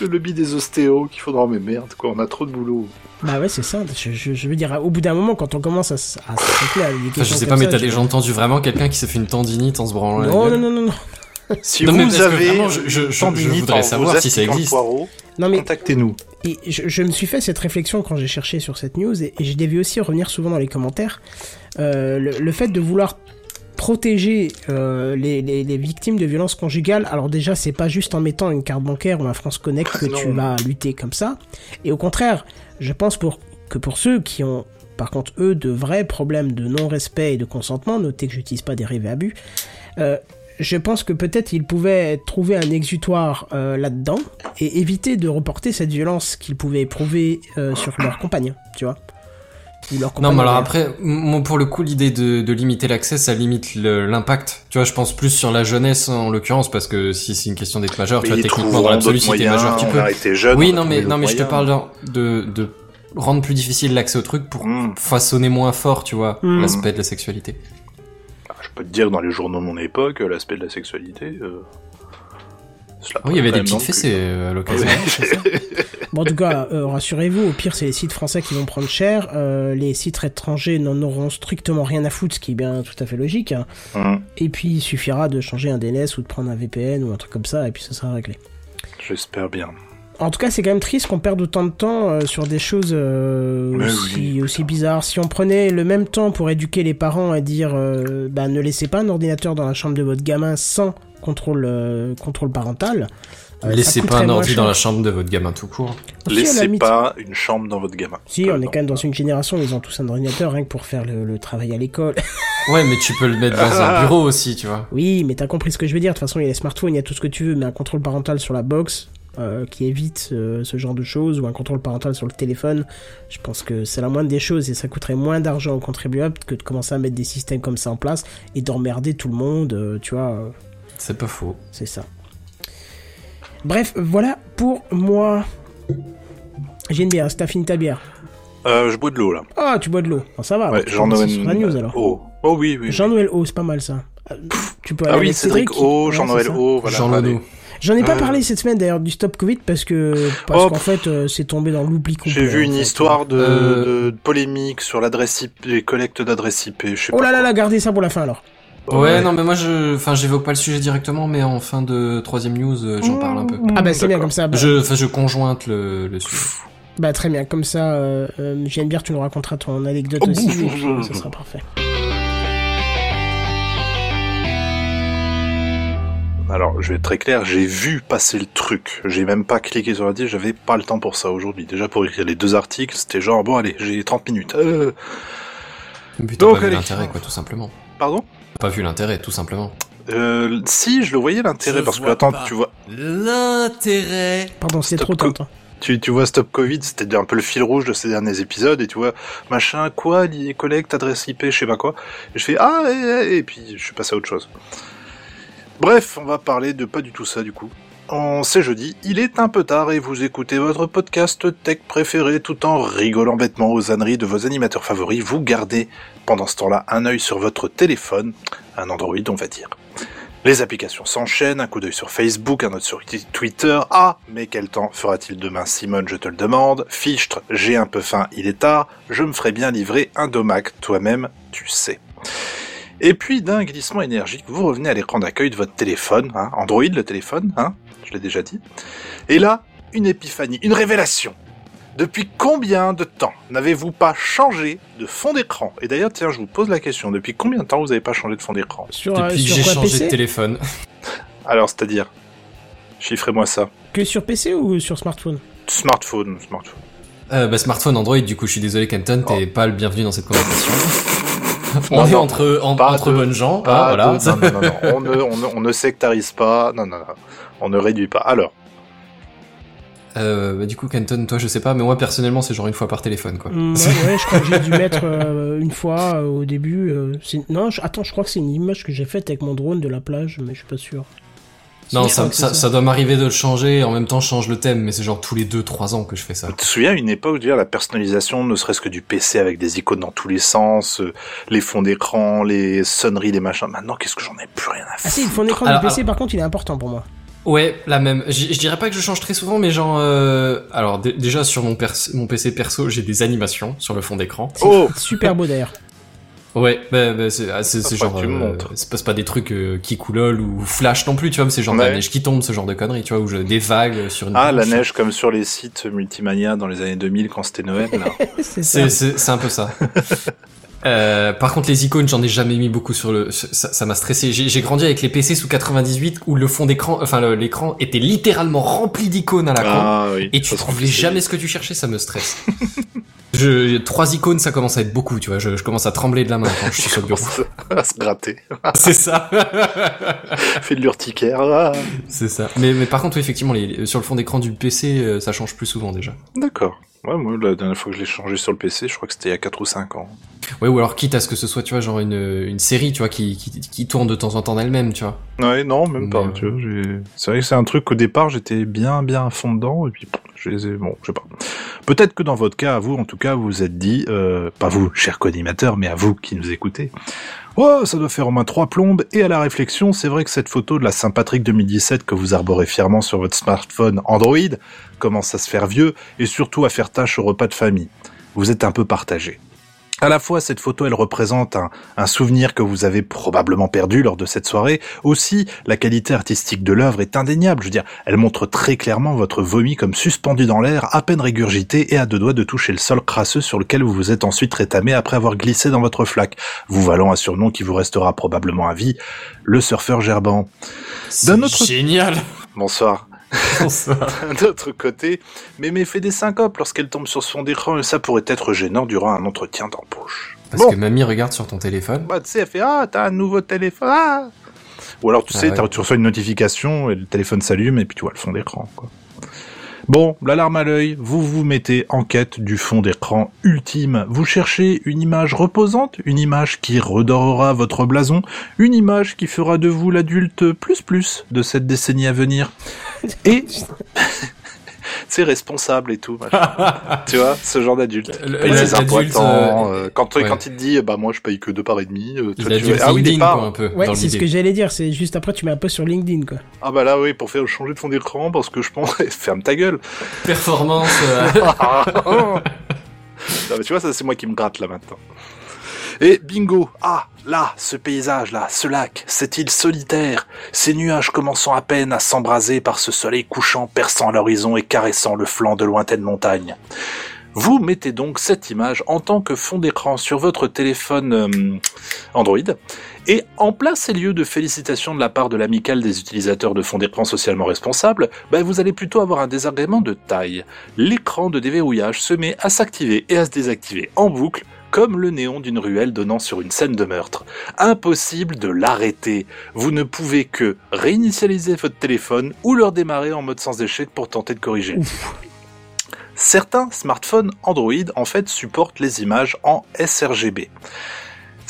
Le lobby des ostéos qu'il faudra, mais merde, quoi, on a trop de boulot. Bah ouais, c'est ça. Je, je, je veux dire, au bout d'un moment, quand on commence à, s- à s'attaquer à des Enfin, je sais pas, mais t'as déjà entendu vraiment quelqu'un qui s'est fait une tendinite en se branlant la Non, gueule non, non, non, non. Si Non, vous avez vraiment, je- je- je- voudrais savoir si ça existe. poireau, Non, mais contactez-nous. Et je, je me suis fait cette réflexion quand j'ai cherché sur cette news, et, et je l'ai vu aussi revenir souvent dans les commentaires. Euh, le, le fait de vouloir protéger euh, les, les- les victimes de violences conjugales, alors déjà, c'est pas juste en mettant une carte bancaire ou un France Connect que Non. tu vas lutter comme ça. Et au contraire, je pense pour, que pour ceux qui ont, par contre, eux, de vrais problèmes de non-respect et de consentement, notez que j'utilise pas dérivé abus, euh, je pense que peut-être ils pouvaient trouver un exutoire euh, là-dedans et éviter de reporter cette violence qu'ils pouvaient éprouver euh, sur leur compagne, tu vois. Ou leur Non, mais alors après, moi, pour le coup, l'idée de, de limiter l'accès, ça limite l'impact. Tu vois, je pense plus sur la jeunesse en l'occurrence, parce que si c'est une question d'être majeur, tu vois, techniquement, dans l'absolu, si t'es majeur, tu peux. a été jeune, oui, non, mais, non, mais je te parle de, de rendre plus difficile l'accès au truc pour Hmm. façonner moins fort, tu vois, Hmm. l'aspect de la sexualité. Ah, Je peux te dire, dans les journaux de mon époque, l'aspect de la sexualité... Euh... Oui, il y avait des petites fessées euh, à l'occasion. Bon, en tout cas, euh, rassurez-vous, au pire, c'est les sites français qui vont prendre cher. euh, les sites étrangers n'en auront strictement rien à foutre, ce qui est bien tout à fait logique. hein. Hum, Et puis, il suffira de changer un DNS ou de prendre un VPN ou un truc comme ça, et puis ça sera réglé. J'espère bien. En tout cas, c'est quand même triste qu'on perde autant de temps euh, sur des choses euh, aussi, oui. aussi bizarres. Si on prenait le même temps pour éduquer les parents et dire euh, bah, ne laissez pas un ordinateur dans la chambre de votre gamin sans contrôle, euh, contrôle parental. euh, Laissez pas un ordi cher. dans la chambre de votre gamin tout court. Si, à la Laissez pas une chambre dans votre gamin. Si, on est quand même dans une génération où ils ont tous un ordinateur rien que pour faire le, le travail à l'école. Ouais, mais tu peux le mettre dans un bureau aussi, tu vois. oui, mais t'as compris ce que je veux dire. De toute façon, il y a les smartphones, il y a tout ce que tu veux, mais un contrôle parental sur la box euh, qui évite euh, ce genre de choses ou un contrôle parental sur le téléphone, je pense que c'est la moindre des choses et ça coûterait moins d'argent aux contribuables que de commencer à mettre des systèmes comme ça en place et d'emmerder tout le monde, euh, tu vois. C'est pas faux. c'est ça. Bref, voilà pour moi. J'ai une bière, est-ce que t'as fini ta bière Euh, je bois de l'eau, là. Ah, tu bois de l'eau. Ça va. Ouais, Jean-Noël... alors. Oh. oh, oui, oui. Jean-Noël O, c'est pas mal ça. Euh, Tu peux aller Ah oui, Cédric O, Ouais, Jean-Noël c'est. O, voilà. Jean. J'en ai pas Euh. parlé cette semaine d'ailleurs du stop Covid parce que parce Oh, qu'en fait euh, c'est tombé dans l'oubli complet. J'ai vu une histoire de, Euh. de polémique sur l'adresse IP, les collectes d'adresse IP, je sais Oh là là là, gardez ça pour la fin alors. Ouais, non, mais moi, je, enfin, j'évoque pas le sujet directement, mais en fin de troisième news, euh, j'en parle un peu. Ah bah c'est bien comme ça. Bah, Je, enfin, je conjointe le, le sujet. bah, très bien comme ça. Euh, euh, J'aime bien, tu nous raconteras ton anecdote Oh, aussi. et ça sera parfait. Alors, je vais être très clair, j'ai vu passer le truc. J'ai même pas cliqué sur l'article, j'avais pas le temps pour ça aujourd'hui. Déjà pour écrire les deux articles, c'était genre, bon allez, j'ai 30 minutes. Euh, t'as Donc, pas vu allez. l'intérêt, quoi, tout simplement. Pardon? Pas vu l'intérêt, tout simplement. euh, Si, je le voyais l'intérêt, parce que attends, pas. tu vois, L'intérêt. Pardon, c'est trop tentant. tu, tu vois Stop Covid, c'était un peu le fil rouge de ces derniers épisodes, et tu vois, machin, quoi, les collectes, adresse IP, je sais pas quoi. Et je fais, ah, et, et, et puis je suis passé à autre chose. Bref, on va parler de pas du tout ça du coup. On c'est jeudi, il est un peu tard et vous écoutez votre podcast tech préféré tout en rigolant bêtement aux âneries de vos animateurs favoris. Vous gardez pendant ce temps-là un œil sur votre téléphone, un Android on va dire. Les applications s'enchaînent, un coup d'œil sur Facebook, un autre sur Twitter. Ah, mais quel temps fera-t-il demain Simone, je te le demande. Fichtre, j'ai un peu faim, il est tard. Je me ferai bien livrer un domac, toi-même, tu sais. Et puis, d'un glissement énergique, vous revenez à l'écran d'accueil de votre téléphone, hein, Android le téléphone, hein, je l'ai déjà dit. Et là, une épiphanie, une révélation. Depuis combien de temps n'avez-vous pas changé de fond d'écran? Et d'ailleurs, tiens, je vous pose la question, depuis combien de temps vous n'avez pas changé de fond d'écran? Sur, euh, Depuis que sur j'ai changé PC de téléphone. Alors, c'est-à-dire Chiffrez-moi ça. Que sur PC ou sur smartphone? Smartphone, smartphone. Euh, bah, smartphone, Android, du coup, je suis désolé, Kenton, Oh. t'es pas le bienvenu dans cette conversation. On Non, est entre, en- entre de- bonnes gens, Pas hein, voilà. de- non, non, non, non. On, ne, on, ne, on ne sectarise pas. Non, non, non. On ne réduit pas. Alors, Euh, bah, du coup, Kenton, toi, je sais pas, mais moi, personnellement, c'est genre une fois par téléphone, quoi. Mm, ouais, ouais, je crois que j'ai dû mettre euh, une fois euh, au début. euh, non, je- attends, je crois que c'est une image que j'ai faite avec mon drone de la plage, mais je suis pas sûr. Non, ça, doit m'arriver de le changer, en même temps, je change le thème, mais c'est genre tous les 2-3 ans que je fais ça. tu te souviens une époque, dire, la personnalisation, ne serait-ce que du PC avec des icônes dans tous les sens, euh, les fonds d'écran, les sonneries, les machins. Maintenant, qu'est-ce que j'en ai plus rien à Ah foutre. si, le fond d'écran du PC, par contre, il est important pour moi. Ouais, la même. Je dirais pas que je change très souvent, mais genre, euh, alors dé- déjà sur mon, mon PC perso, j'ai des animations sur le fond d'écran. Oh Super beau d'ailleurs. Ouais, bah, bah, c'est ah, genre, que tu me euh, montres. c'est pas, c'est pas des trucs euh, qui coulolent ou flash non plus, tu vois, mais c'est genre de la neige qui tombe, ce genre de conneries, tu vois, ou je- des vagues sur une. Ah, la neige comme sur les sites Multimania dans les années 2000 quand c'était Noël, là. c'est un peu ça. Euh, par contre, les icônes, j'en ai jamais mis beaucoup sur le. Ça m'a stressé. J'ai j'ai grandi avec les PC sous 98 où le fond d'écran, enfin l'écran était littéralement rempli d'icônes à la con. Ah oui. Et tu trouvais jamais ce que tu cherchais, ça me stresse. je, trois icônes, ça commence à être beaucoup, tu vois. Je, je commence à trembler de la main quand je suis sur le bureau. à se gratter. C'est ça. Fait de l'urticaire. Ah. C'est ça. Mais, mais par contre, effectivement, les, sur le fond d'écran du PC, euh, ça change plus souvent déjà. D'accord. Ouais, moi, la dernière fois que je l'ai changé sur le PC, je crois que c'était il y a 4 ou 5 ans. Ouais, ou alors quitte à ce que ce soit, tu vois, genre une, une série, tu vois, qui, qui, qui tourne de temps en temps d'elle-même, tu vois. Ouais, non, même pas. Mais, Tu vois, c'est vrai que c'est un truc qu'au départ, j'étais bien, bien à fond dedans, et puis, je les ai, bon, je sais pas. Peut-être que dans votre cas, à vous, en tout cas, vous vous êtes dit, euh, pas vous, cher co-animateur, mais à vous qui nous écoutez. Ça doit faire au moins trois plombes, et à la réflexion, c'est vrai que cette photo de la Saint-Patrick 2017 que vous arborez fièrement sur votre smartphone Android commence à se faire vieux, et surtout à faire tâche au repas de famille. Vous êtes un peu partagé. À la fois, cette photo, elle représente un, un souvenir que vous avez probablement perdu lors de cette soirée. Aussi, la qualité artistique de l'œuvre est indéniable. Je veux dire, elle montre très clairement votre vomi comme suspendu dans l'air, à peine régurgité et à deux doigts de toucher le sol crasseux sur lequel vous vous êtes ensuite rétamé après avoir glissé dans votre flaque, vous valant un surnom qui vous restera probablement à vie, le surfeur gerbant. D'un autre- Génial. Bonsoir. D'un autre côté, Mémé fait des syncopes lorsqu'elle tombe sur son écran et ça pourrait être gênant durant un entretien d'embauche. Parce Bon. que mamie regarde sur ton téléphone. Bah, tu sais, elle fait Ah, t'as un nouveau téléphone. ah Ou alors, tu Ah sais, ouais. tu reçois une notification et le téléphone s'allume et puis tu vois le fond d'écran. quoi. Bon, l'alarme à l'œil, vous vous mettez en quête du fond d'écran ultime. Vous cherchez une image reposante, une image qui redorera votre blason, une image qui fera de vous l'adulte plus plus de cette décennie à venir. Et c'est responsable et tout. machin. tu vois, ce genre d'adulte. Paye ses impôts euh, euh, quand, ouais. quand il te dit, bah moi je paye que deux par et demi, euh, toi, Il a tu vas- ah oui, départ. quoi, un peu, Ouais, c'est ce que j'allais dire. C'est juste après, tu mets un post sur LinkedIn, quoi. Ah bah là oui, pour faire changer de fond d'écran parce que je pense ferme ta gueule. Performance. euh, non, mais tu vois ça c'est moi qui me gratte là maintenant. Et bingo, ah là, ce paysage là, ce lac, cette île solitaire, ces nuages commençant à peine à s'embraser par ce soleil couchant perçant l'horizon et caressant le flanc de lointaines montagnes. Vous mettez donc cette image en tant que fond d'écran sur votre téléphone euh, Android et en place et lieu de félicitations de la part de l'amicale des utilisateurs de fond d'écran socialement responsables, bah, vous allez plutôt avoir un désagrément de taille. L'écran de déverrouillage se met à s'activer et à se désactiver en boucle comme le néon d'une ruelle donnant sur une scène de meurtre. Impossible de l'arrêter. Vous ne pouvez que réinitialiser votre téléphone ou le redémarrer en mode sans échec pour tenter de corriger. Certains smartphones Android en fait supportent les images en sRGB.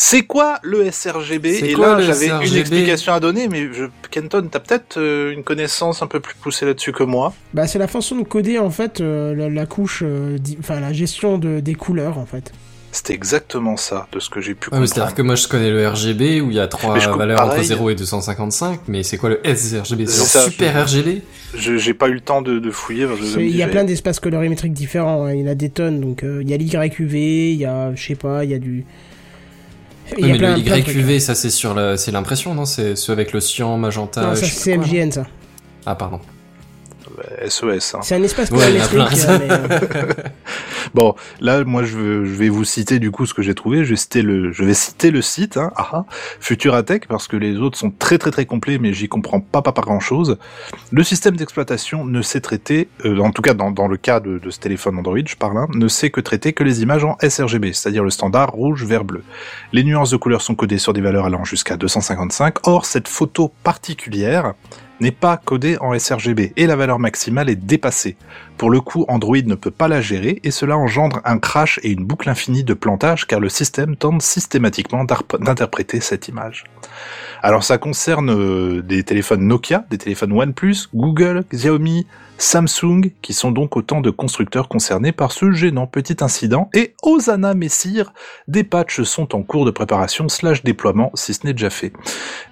C'est quoi le sRGB Et quoi là, j'avais une explication à donner, mais je... Kenton, t'as peut-être euh, une connaissance un peu plus poussée là-dessus que moi. Bah, c'est la façon de coder, en fait, euh, la, la couche, euh, enfin, la gestion de, des couleurs, en fait. C'était exactement ça, de ce que j'ai pu Ouais, comprendre. c'est-à-dire que moi je connais le RGB où il y a trois valeurs entre pareil. 0 et 255, mais c'est quoi le sRGB C'est super RGB Je- J'ai pas eu le temps de, de fouiller. Il y a plein d'espaces colorimétriques différents, hein, il y en a des tonnes, donc euh, il y a l'YQV, il y a, je sais pas, il y a du... Il Oui, y a mais plein- le plein. YQV, ça c'est sur la, c'est l'impression, non? C'est ceux avec le cyan, magenta. Non, ça c'est MGN, ça. Ah pardon. SOS. hein. C'est un espace Ouais, il y en a colorimétrique, Bon, là, moi, je, vais vous citer du coup ce que j'ai trouvé. Je vais citer le, site, hein, ah, ah, Futuratech, parce que les autres sont très très très complets, mais j'y comprends pas pas, pas grand chose. Le système d'exploitation ne sait traiter, euh, en tout cas dans, le cas de, de ce téléphone Android, je parle, hein, ne sait que traiter que les images en sRGB, c'est-à-dire le standard rouge, vert, bleu. Les nuances de couleurs sont codées sur des valeurs allant jusqu'à 255. Or, cette photo particulière n'est pas codée en sRGB et la valeur maximale est dépassée. Pour le coup, Android ne peut pas la gérer et cela engendre un crash et une boucle infinie de plantage car le système tente systématiquement d'interpréter cette image. Alors ça concerne euh, des téléphones Nokia, des téléphones OnePlus, Google, Xiaomi, Samsung, qui sont donc autant de constructeurs concernés par ce gênant petit incident, et Osana Messire, des patchs sont en cours de préparation slash déploiement, si ce n'est déjà fait.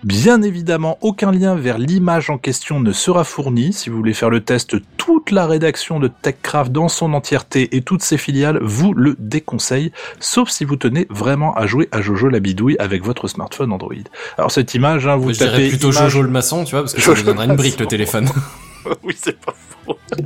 Bien évidemment, aucun lien vers l'image en question ne sera fourni. Si vous voulez faire le test, toute la rédaction de TechCraft dans son entièreté et toutes ses filiales vous le déconseille, sauf si vous tenez vraiment à jouer à Jojo la bidouille avec votre smartphone Android. Alors cette image, hein, vous je tapez plutôt image- Jojo le maçon, tu vois, parce que ça Jojo donnera le une brique le téléphone. oui, c'est pas faux.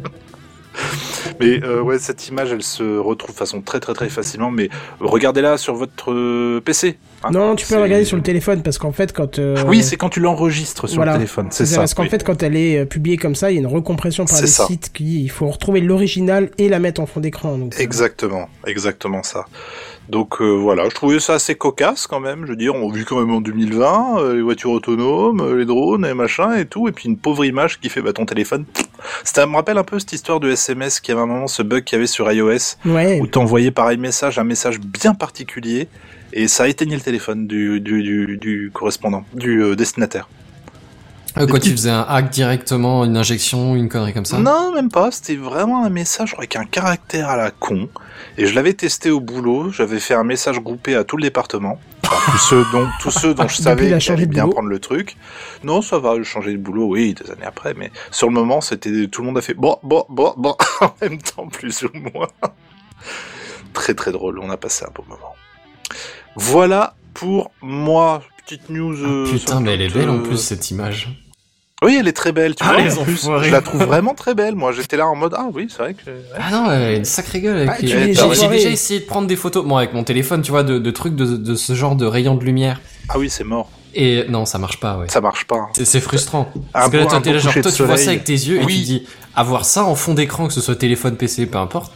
mais euh, ouais, cette image, elle se retrouve de façon très très très facilement. Mais regardez-la sur votre euh, PC. hein. Non, tu peux la regarder sur le téléphone parce qu'en fait, quand. euh, Oui, c'est quand tu l'enregistres sur voilà. le téléphone. C'est ça. Parce qu'en oui. fait, quand elle est publiée comme ça, il y a une recompression par les ça. sites qui il faut retrouver l'original et la mettre en fond d'écran. Exactement, exactement ça. Donc euh, voilà, je trouvais ça assez cocasse quand même. Je veux dire, on vit quand même en 2020, euh, les voitures autonomes, euh, les drones et machin et tout, et puis une pauvre image qui fait bah, ton téléphone. Ça me rappelle un peu cette histoire de SMS qui avait un moment ce bug qu'il y avait sur iOS Ouais. où t'envoyais pareil message, un message bien particulier, et ça éteignait le téléphone du, du, du, du correspondant, du euh, destinataire. Euh, Quoi, petits- tu faisais un hack directement, une injection, une connerie comme ça? Non, même pas. C'était vraiment un message avec un caractère à la con. Et je l'avais testé au boulot. J'avais fait un message groupé à tout le département. Enfin, tous ceux dont, tous ceux dont je savais qu'ils allaient bien prendre le truc. Non, ça va, j'ai changé de boulot, oui, des années après. Mais sur le moment, c'était, tout le monde a fait bon, bon, bon, bon, en même temps, plus ou moins. très, très drôle. On a passé un beau moment. Voilà pour moi. Petite news. euh, Ah, Putain, somme mais elle est belle en euh, plus cette image. Oui, elle est très belle, tu Ah, vois. les en plus, enfoirés. je la trouve vraiment très belle. Moi, j'étais là en mode ah oui, c'est vrai que. ouais. Ah non, elle a une sacrée gueule. Avec Ah, les- J'ai- déjà essayé de prendre des photos, bon, avec mon téléphone, tu vois, de, de trucs de, de ce genre de rayons de lumière. Ah oui, c'est mort. Et non, ça marche pas, ouais. Ça marche pas. C'est- C'est frustrant. Un Parce que là, toi, t'es là, genre, toi, tu vois ça avec tes yeux et Oui. tu dis, avoir ça en fond d'écran, que ce soit téléphone, PC, peu importe.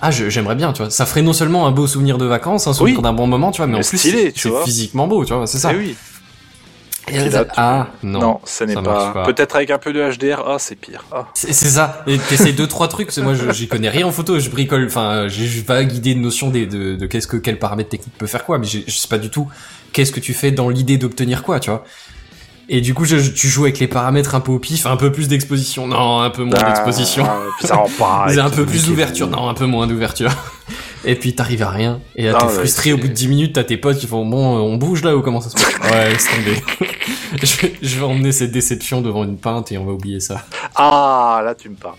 Ah, je- j'aimerais bien, tu vois. Ça ferait non seulement un beau souvenir de vacances, un souvenir Oui. d'un bon moment, tu vois, mais, Mais en plus, stylé, c'est- tu c'est vois. physiquement beau, tu vois, c'est ça. Eh oui. Et Puis là, là, tu- ah, non. Non, ce n'est ça pas. Peut-être avec un peu de HDR. Ah, c'est pire. Ah. C'est ça. Et t'essayes deux trois trucs. C'est moi, je- j'y connais rien en photo. Je bricole. Enfin, j'ai juste pas guidé de notion des, de, de qu'est-ce que quel paramètre technique peut faire quoi. Mais je sais pas du tout qu'est-ce que tu fais dans l'idée d'obtenir quoi, tu vois. Et du coup, je, je- tu joues avec les paramètres un peu au pif, un peu plus d'exposition. Non, un peu moins d'exposition. Ah. C'est et un puis peu plus d'ouverture. Non, un peu moins d'ouverture. Et puis t'arrives à rien. Et là, Ah t'es ouais, frustré au bout de 10 minutes. T'as tes potes qui font bon, euh, on bouge là ou comment ça se passe? Ouais, laisse tomber. je, vais, je vais emmener cette déception devant une pinte et on va oublier ça. Ah, là, tu me parles.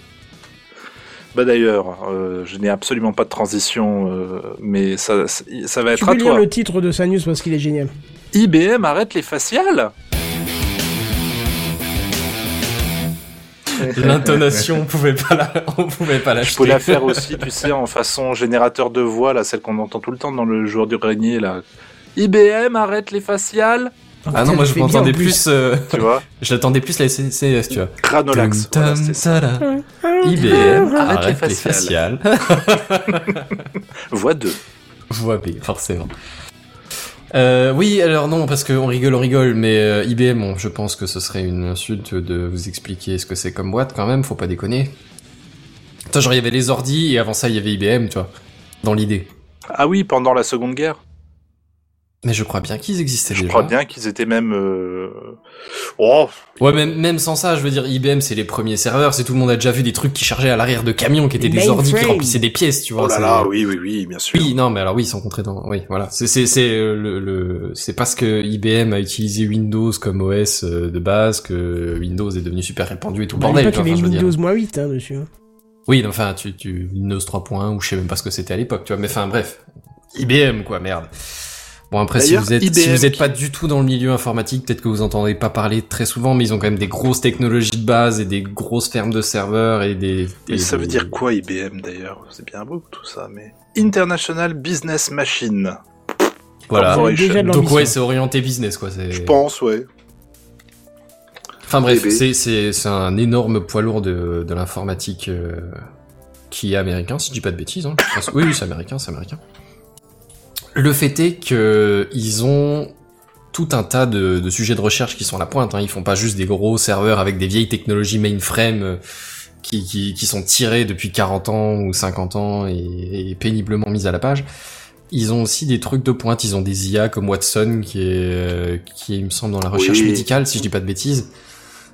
Bah d'ailleurs, euh, je n'ai absolument pas de transition, euh, mais ça, ça, ça va être Tu à peux lire toi. le titre de sa news parce qu'il est génial. IBM arrête les faciales. L'intonation, on pouvait pas la, on pouvait pas Je l'acheter. peux la faire aussi, tu sais, en façon générateur de voix, là, celle qu'on entend tout le temps dans le joueur du régnier, là. IBM arrête les faciales, Ah non, moi je m'entendais en plus, euh, tu vois. je l'attendais plus la CCS, tu vois. Granolax. Voilà. Ah, IBM, Arrête arrête les les faciales. faciales. Voix 2. Voix B, forcément. Euh, oui, alors non, parce qu'on rigole, on rigole, mais euh, IBM, je pense que ce serait une insulte de vous expliquer ce que c'est comme boîte quand même, faut pas déconner. Attends, genre il y avait les ordi et avant ça il y avait IBM, tu vois, dans l'idée. Ah oui, pendant la Seconde Guerre. Mais je crois bien qu'ils existaient Je déjà. crois bien qu'ils étaient même... euh, Oh, Ouais, même, même sans ça, je veux dire, IBM, c'est les premiers serveurs, c'est tout le monde a déjà vu des trucs qui chargeaient à l'arrière de camions, qui étaient des ordi qui remplissaient des pièces, tu vois. oh là là, oui, oui, oui, bien sûr. Oui, non, mais alors oui, sans compter dans, oui, voilà. C'est, c'est, c'est euh, le, le, c'est parce que IBM a utilisé Windows comme OS euh, de base que Windows est devenu super répandu et tout Bah, à bordel. l'époque, tu il y avait enfin, je. Windows moins 8 hein, dessus. hein. Oui, non, enfin, tu, tu, Windows 3.1 ou je sais même pas ce que c'était à l'époque, tu vois. Mais enfin, bref. IBM, quoi, merde. Bon après si vous êtes si vous êtes pas du tout dans le milieu informatique, peut-être que vous entendrez pas parler très souvent, mais ils ont quand même des grosses technologies de base et des grosses fermes de serveurs et des. Mais et ça des- veut dire quoi IBM d'ailleurs? C'est bien beau tout ça, mais International Business Machine. Voilà. Donc ouais, c'est orienté business quoi. c'est- Je pense, ouais. Enfin bref, c'est c'est c'est un énorme poids lourd de de l'informatique euh, qui est américain, si je dis pas de bêtises. Hein. Je pense- Oui, oui, c'est américain, c'est américain. Le fait est que ils ont tout un tas de, de sujets de recherche qui sont à la pointe. Hein. Ils font pas juste des gros serveurs avec des vieilles technologies mainframe euh, qui, qui, qui sont tirées depuis 40 ans ou 50 ans et, et péniblement mises à la page. Ils ont aussi des trucs de pointe. Ils ont des IA comme Watson qui est, euh, qui est, il me semble, dans la recherche Oui. médicale, si je dis pas de bêtises,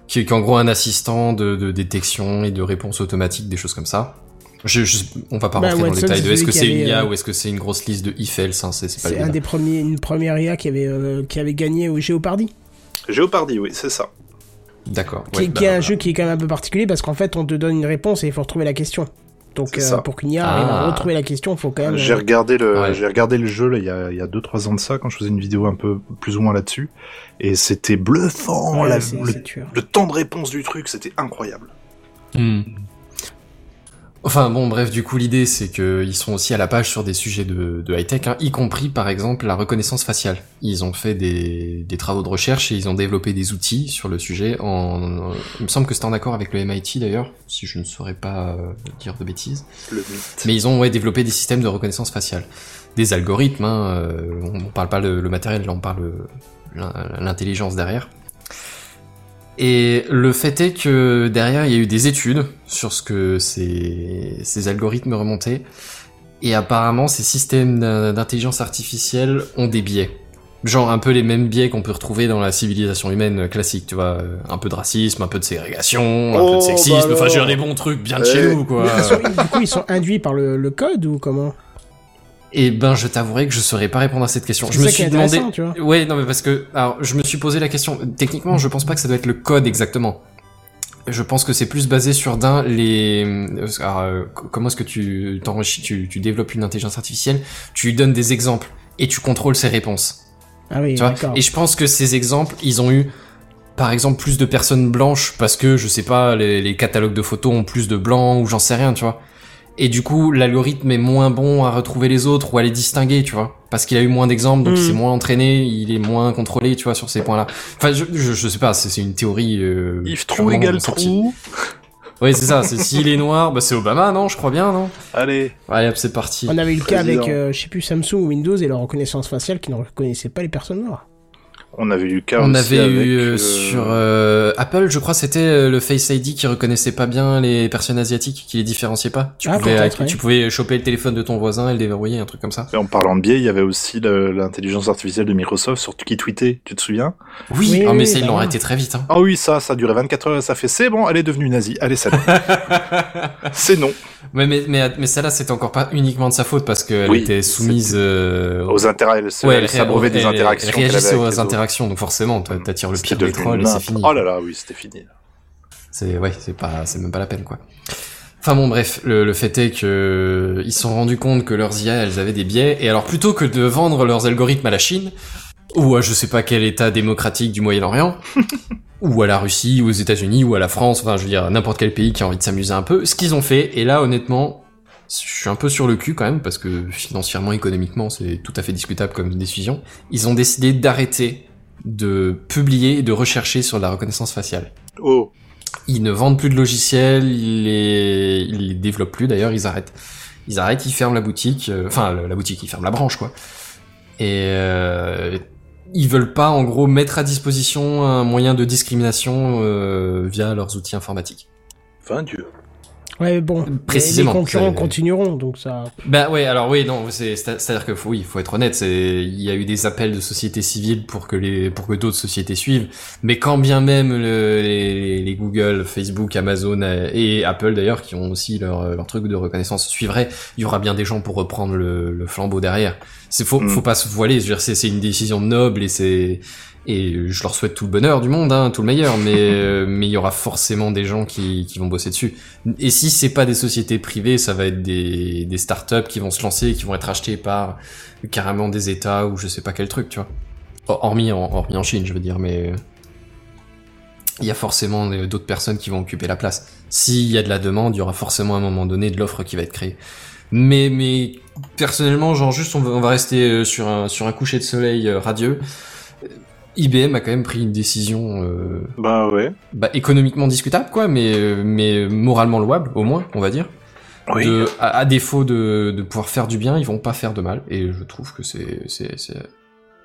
qui est qui est en gros un assistant de, de détection et de réponse automatique, des choses comme ça. Je, je- on va pas Bah, rentrer dans le Watson, détail c'est de est-ce que c'est une IA euh, ou est-ce que c'est une grosse liste de if else, hein, c'est pas un des premiers, une première IA qui avait, euh, qui avait gagné au Jeopardy. Jeopardy, oui, c'est ça. D'accord. Qui, ouais, qui bah, est un voilà. jeu qui est quand même un peu particulier parce qu'en fait, on te donne une réponse et il faut retrouver la question. Donc, euh, pour qu'une IA arrive à Ah. retrouver la question, il faut quand même. J'ai regardé le, Ouais. j'ai regardé le jeu là, il y a, il y a deux trois ans de ça quand je faisais une vidéo un peu plus ou moins là-dessus, et c'était bluffant. ouais, la- le, le temps de réponse du truc, c'était incroyable. Hmm. Enfin bon, bref, du coup l'idée c'est que ils sont aussi à la page sur des sujets de, de high tech, hein, y compris par exemple la reconnaissance faciale. Ils ont fait des, des travaux de recherche et ils ont développé des outils sur le sujet. En, il me semble que c'était en accord avec le MIT d'ailleurs, si je ne saurais pas euh, dire de bêtises. Le mythe. Mais ils ont ouais, développé des systèmes de reconnaissance faciale, des algorithmes. Hein, euh, on, on parle pas le, le matériel, là on parle euh, l'in- l'intelligence derrière. Et le fait est que derrière il y a eu des études sur ce que ces, ces algorithmes remontaient, et apparemment ces systèmes d'in- d'intelligence artificielle ont des biais. Genre un peu les mêmes biais qu'on peut retrouver dans la civilisation humaine classique, tu vois, euh, un peu de racisme, un peu de ségrégation, un peu Oh, de sexisme, bah enfin je veux dire des bons trucs bien de Eh. chez nous quoi. Mais ils sont- du coup, ils sont induits par le, le code ou comment? Eh ben, je t'avouerai que je saurais pas répondre à cette question. Je me suis demandé. tu vois. Ouais, non, mais parce que, alors, je me suis posé la question. Techniquement, je pense pas que ça doit être le code exactement. Je pense que c'est plus basé sur d'un les. euh, alors, euh, comment est-ce que tu t'enrichis, tu, tu développes une intelligence artificielle, tu lui donnes des exemples et tu contrôles ses réponses. Ah oui, Tu vois? d'accord. Et je pense que ces exemples, ils ont eu, par exemple, plus de personnes blanches parce que, je sais pas, les, les catalogues de photos ont plus de blancs ou j'en sais rien, tu vois. Et du coup, l'algorithme est moins bon à retrouver les autres ou à les distinguer, tu vois. Parce qu'il a eu moins d'exemples, donc il s'est moins entraîné, il est moins contrôlé, tu vois, sur ces points-là. Enfin, je, je, je sais pas, c'est c'est une théorie... Euh, If true purement égale true. Oui, c'est ça, c'est s'il est noir, bah c'est Obama, non Je crois bien, non? Allez. Allez, hop, c'est parti. On avait eu le cas avec, euh, je sais plus, Samsung ou Windows et leur reconnaissance faciale qui ne reconnaissait pas les personnes noires. On avait eu le cas On aussi avait avec, eu euh, sur euh, Apple, je crois, c'était euh, le Face ID qui reconnaissait pas bien les personnes asiatiques, qui les différenciait pas. Tu Ah, pouvais, tu pouvais choper le téléphone de ton voisin et le déverrouiller, un truc comme ça. Et en parlant de biais, il y avait aussi l'intelligence artificielle de Microsoft sur qui tweetait, tu te souviens? Oui, Oui, ah, mais oui, ça ils l'ont arrêté très vite. Hein. Ah oui, ça, ça a duré 24 heures et ça fait c'est bon, elle est devenue nazie. Allez, salut. c'est non. Mais mais mais, mais celle-là, c'était encore pas uniquement de sa faute parce qu'elle Oui, était soumise euh, Aux interactions, Ouais, elle s'abreuvait des elle- interactions. Elle réagissait aux interactions, donc forcément, t'attires le pire des trolls et c'est fini. Oh là là, oui, c'était fini. C'est ouais, c'est pas, c'est même pas la peine quoi. Enfin bon, bref, le, le fait est que ils se sont rendus compte que leurs IA, elles avaient des biais, et alors plutôt que de vendre leurs algorithmes à la Chine ou à je sais pas quel État démocratique du Moyen-Orient, ou à la Russie, ou aux États-Unis, ou à la France, enfin je veux dire n'importe quel pays qui a envie de s'amuser un peu, ce qu'ils ont fait, et là honnêtement, je suis un peu sur le cul quand même parce que financièrement, économiquement, c'est tout à fait discutable comme décision. Ils ont décidé d'arrêter de publier et de rechercher sur la reconnaissance faciale. Oh, Ils ne vendent plus de logiciels, ils les, ils les développent plus d'ailleurs, ils arrêtent. Ils arrêtent, ils ferment la boutique, euh, enfin la, la boutique, ils ferment la branche quoi. Et euh, ils veulent pas en gros mettre à disposition un moyen de discrimination euh, via leurs outils informatiques. fin Dieu. Ouais, bon. Précisément, Les concurrents continueront, donc ça. Bah ouais, alors oui, non, c'est c'est- c'est-à-dire que faut, oui, faut être honnête, c'est il y a eu des appels de sociétés civiles pour que les pour que d'autres sociétés suivent, mais quand bien même le, les, les Google, Facebook, Amazon et Apple d'ailleurs qui ont aussi leur leur truc de reconnaissance suivraient, il y aura bien des gens pour reprendre le, le flambeau derrière. C'est faut Mm. faut pas se voiler, je veux dire c'est c'est une décision noble et c'est Et je leur souhaite tout le bonheur du monde, hein, tout le meilleur, mais euh, mais il y aura forcément des gens qui, qui vont bosser dessus. Et si c'est pas des sociétés privées, ça va être des, des startups qui vont se lancer, qui vont être achetées par carrément des États ou je sais pas quel truc, tu vois. Hormis en, hormis en Chine, je veux dire, mais il y a forcément d'autres personnes qui vont occuper la place. S'il y a de la demande, il y aura forcément à un moment donné de l'offre qui va être créée. Mais, mais personnellement, genre juste on va, on va rester euh, sur un, sur un coucher de soleil euh, radieux. IBM a quand même pris une décision euh, Bah ouais. bah, économiquement discutable, quoi, mais, euh, mais moralement louable, au moins, on va dire. Oui. De, à, à défaut de, de pouvoir faire du bien, ils vont pas faire de mal, et je trouve que c'est c'est c'est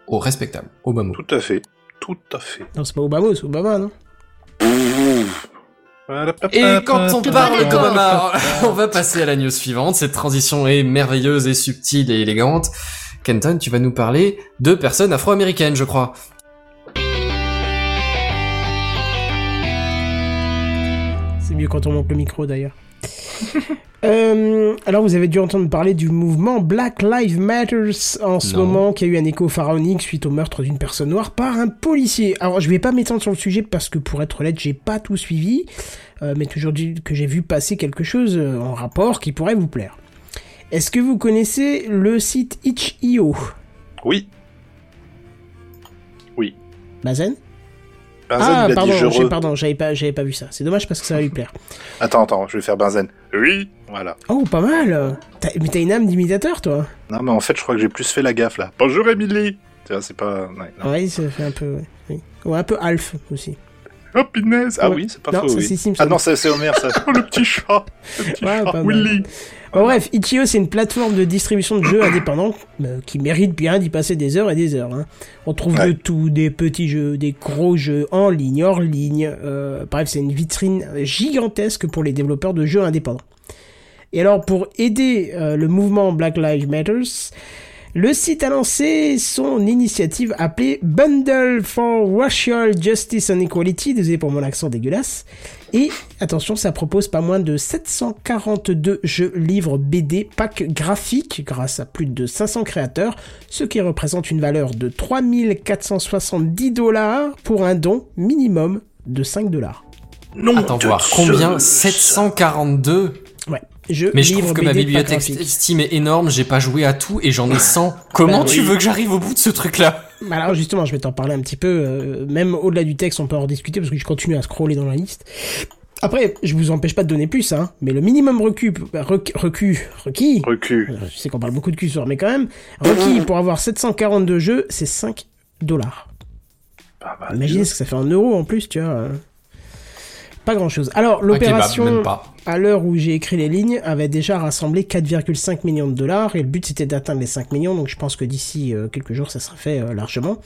au respectable, mot. Tout à fait. Tout à fait. Non, c'est pas Obama, c'est Obama, non? Et quand on parle d'Obama, on va passer à la news suivante. Cette transition est merveilleuse et subtile et élégante. Kenton, tu vas nous parler de personnes afro-américaines, je crois. C'est mieux quand on monte le micro d'ailleurs. Euh, alors vous avez dû entendre parler du mouvement Black Lives Matter en ce Non. moment qui a eu un écho pharaonique suite au meurtre d'une personne noire par un policier. Alors je vais pas m'étendre sur le sujet parce que pour être honnête j'ai pas tout suivi, euh, mais toujours dit que j'ai vu passer quelque chose euh, en rapport qui pourrait vous plaire. Est-ce que vous connaissez le site Itch.io Oui. Bazen? Benzen, Ah il a pardon, dit je j'ai- re... pardon, j'avais pas, j'avais pas vu ça. C'est dommage parce que ça va lui plaire. Attends, attends, je vais faire Benzen. Oui. Voilà. Oh pas mal. Mais t'as une âme d'imitateur toi. Non, mais en fait, je crois que j'ai plus fait la gaffe, là. Bonjour, Emily Tu vois, c'est pas... ouais, non. Ouais, ça fait un peu. Ouais, un peu Alf aussi. Oh, punaise Ah oui, c'est pas Non, faux, ça, oui. c'est Simpson. Ah non, c'est Homer, ça. Le petit chat Le petit Ouais, chat. Willy Bon, bref, Itch.io, c'est une plateforme de distribution de jeux indépendants euh, qui mérite bien d'y passer des heures et des heures. hein. On trouve Ouais. de tout, des petits jeux, des gros jeux en ligne, hors ligne. euh, bref, c'est une vitrine gigantesque pour les développeurs de jeux indépendants. Et alors, pour aider euh, le mouvement Black Lives Matter, le site a lancé son initiative appelée Bundle for Racial Justice and Equality, désolé pour mon accent dégueulasse. Et attention, ça propose pas moins de 742 jeux, livres, BD, packs graphiques grâce à plus de 500 créateurs, ce qui représente une valeur de 3470 dollars pour un don minimum de 5 dollars. Non Attends voir, combien? Zeus. 742 Ouais. Jeux, Mais je trouve que ma bibliothèque. Steam est énorme, j'ai pas joué à tout et j'en ai 100. Comment Bah tu oui. veux que j'arrive au bout de ce truc-là? Alors justement, je vais t'en parler un petit peu. euh, même au-delà du texte, on peut en discuter parce que je continue à scroller dans la liste. Après, je vous empêche pas de donner plus, hein. Mais le minimum recu, recu, recu, requis. Recul. euh, Je sais qu'on parle beaucoup de cul ce soir, mais quand même, requis pour avoir 742 jeux, c'est 5 dollars. Ah, bah, Imaginez ce que ça fait en euros en plus, tu vois. Euh. Pas grand chose. Alors, kebab, l'opération, à l'heure où j'ai écrit les lignes, avait déjà rassemblé 4,5 millions de dollars et le but c'était d'atteindre les 5 millions, donc je pense que d'ici euh, quelques jours ça sera fait euh, largement.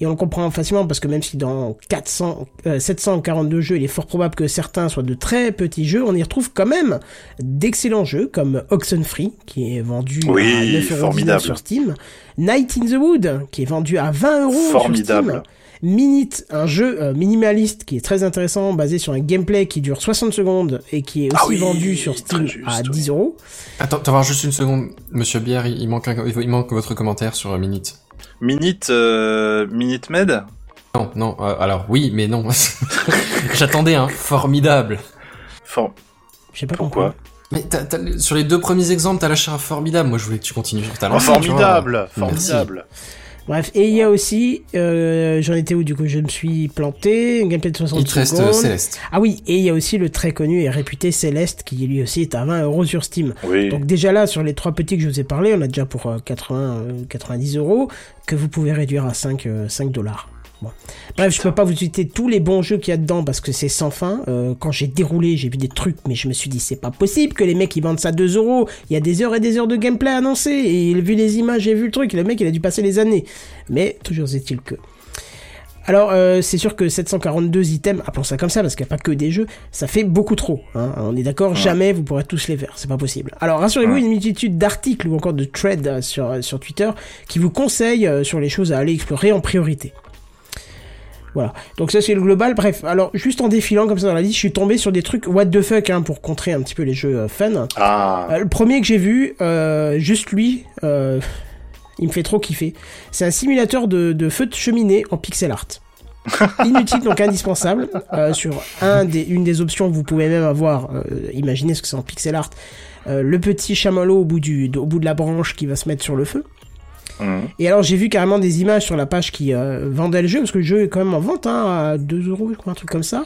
Et on le comprend facilement parce que même si dans 400, euh, 742 jeux, il est fort probable que certains soient de très petits jeux, on y retrouve quand même d'excellents jeux comme Oxenfree, qui est vendu Oui, à 9,19€ formidable. sur Steam, Night in the Wood, qui est vendu à 20€ sur Formidable. Steam, Minute, un jeu euh, minimaliste qui est très intéressant, basé sur un gameplay qui dure 60 secondes et qui est aussi Ah oui, vendu sur Steam juste, à oui. 10 euros. Attends, t'as voir juste une seconde, Monsieur Bière, il manque, un- il manque votre commentaire sur euh, Minute. Minute, euh, Minute Med? Non, non, euh, alors oui, mais non. J'attendais un formidable. For- Je sais pas Pourquoi Mais sur les deux premiers exemples, t'as lâché un formidable. Moi, je voulais que tu continues sur ta Oh, lancée. Formidable Merci. Bref, et il y a aussi, euh, j'en étais où du coup je me suis planté, un gameplay de 60 Il te reste secondes. euh, Céleste. Ah oui, et il y a aussi le très connu et réputé Céleste qui lui aussi est à 20 euros sur Steam. Oui. Donc déjà là, sur les trois petits que je vous ai parlé, on a déjà pour euh, 80, euh, 90 euros que vous pouvez réduire à 5, euh, 5 dollars. Bref, je peux pas vous citer tous les bons jeux qu'il y a dedans parce que c'est sans fin. Euh, quand j'ai déroulé, j'ai vu des trucs, mais je me suis dit c'est pas possible que les mecs ils vendent ça 2 euros. Il y a des heures et des heures de gameplay annoncé et vu les images, j'ai vu le truc. Le mec il a dû passer les années. Mais toujours est-il que. Alors, euh, c'est sûr que 742 items, appelons ça comme ça, parce qu'il n'y a pas que des jeux, ça fait beaucoup trop. Hein. On est d'accord, jamais vous pourrez tous les faire, c'est pas possible. Alors, rassurez-vous, une multitude d'articles ou encore de threads euh, sur, sur Twitter qui vous conseillent sur les choses à aller explorer en priorité. Voilà. Donc ça c'est le global. Bref, alors juste en défilant comme ça dans la liste, je suis tombé sur des trucs what the fuck hein, pour contrer un petit peu les jeux euh, fun. Ah Euh, le premier que j'ai vu, euh, juste lui, euh, Il me fait trop kiffer. C'est un simulateur de, de feu de cheminée en pixel art. Inutile donc indispensable. Euh, sur un des, une des options vous pouvez même avoir, imaginez ce que c'est en pixel art, le petit chamallow au bout, du, au bout de la branche qui va se mettre sur le feu. Mhm. Et alors j'ai vu carrément des images sur la page qui euh, vendait le jeu, parce que le jeu est quand même en vente hein, à 2 euros, je crois, un truc comme ça,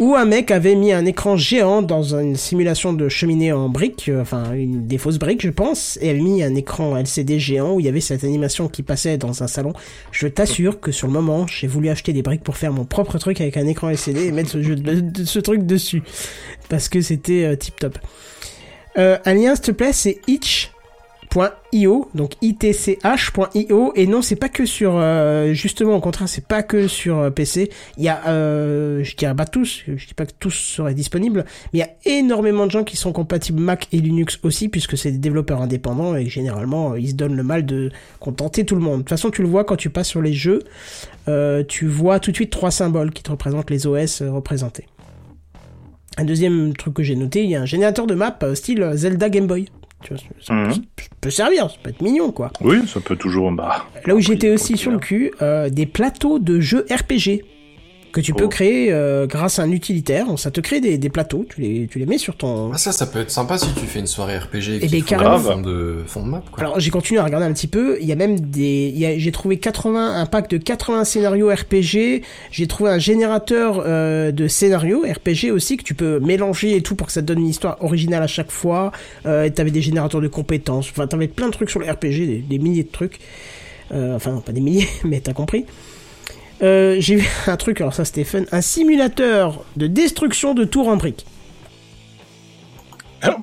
où un mec avait mis un écran géant dans une simulation de cheminée en briques, euh, enfin des fausses briques je pense, et avait mis un écran LCD géant où il y avait cette animation qui passait dans un salon. Je t'assure que sur le moment, j'ai voulu acheter des briques pour faire mon propre truc avec un écran LCD et mettre ce truc dessus, parce que c'était euh, tip top. Euh, un lien s'il te plaît, c'est itch .io donc itch.io et non c'est pas que sur euh, justement au contraire c'est pas que sur euh, PC il y a euh, je dirais pas tous je dis pas que tous seraient disponibles mais il y a énormément de gens qui sont compatibles Mac et Linux aussi puisque c'est des développeurs indépendants et généralement euh, ils se donnent le mal de contenter tout le monde. De toute façon tu le vois quand tu passes sur les jeux euh, tu vois tout de suite trois symboles qui te représentent les OS représentés. Un deuxième truc que j'ai noté il y a un générateur de map style Zelda Game Boy tu vois, ça, Mhm. ça peut servir, ça peut être mignon quoi. Oui, ça peut toujours. Bah, Là où j'étais aussi sur le hein. cul, euh, des plateaux de jeux RPG que tu peux créer euh, grâce à un utilitaire. Ça te crée des, des plateaux, tu les, tu les mets sur ton... Ah, ça, ça peut être sympa si tu fais une soirée RPG et Eh qu'il ben, fond de, fond de map, quoi. Alors j'ai continué à regarder un petit peu, il y a même des... J'ai trouvé 80, un pack de 80 scénarios RPG, j'ai trouvé un générateur euh, de scénarios RPG aussi que tu peux mélanger et tout pour que ça te donne une histoire originale à chaque fois. Euh, t'avais des générateurs de compétences, enfin t'avais plein de trucs sur le RPG, des, des milliers de trucs. Euh, enfin pas des milliers, mais t'as compris. Euh, j'ai vu un truc, alors ça c'était fun, un simulateur de destruction de tours en briques.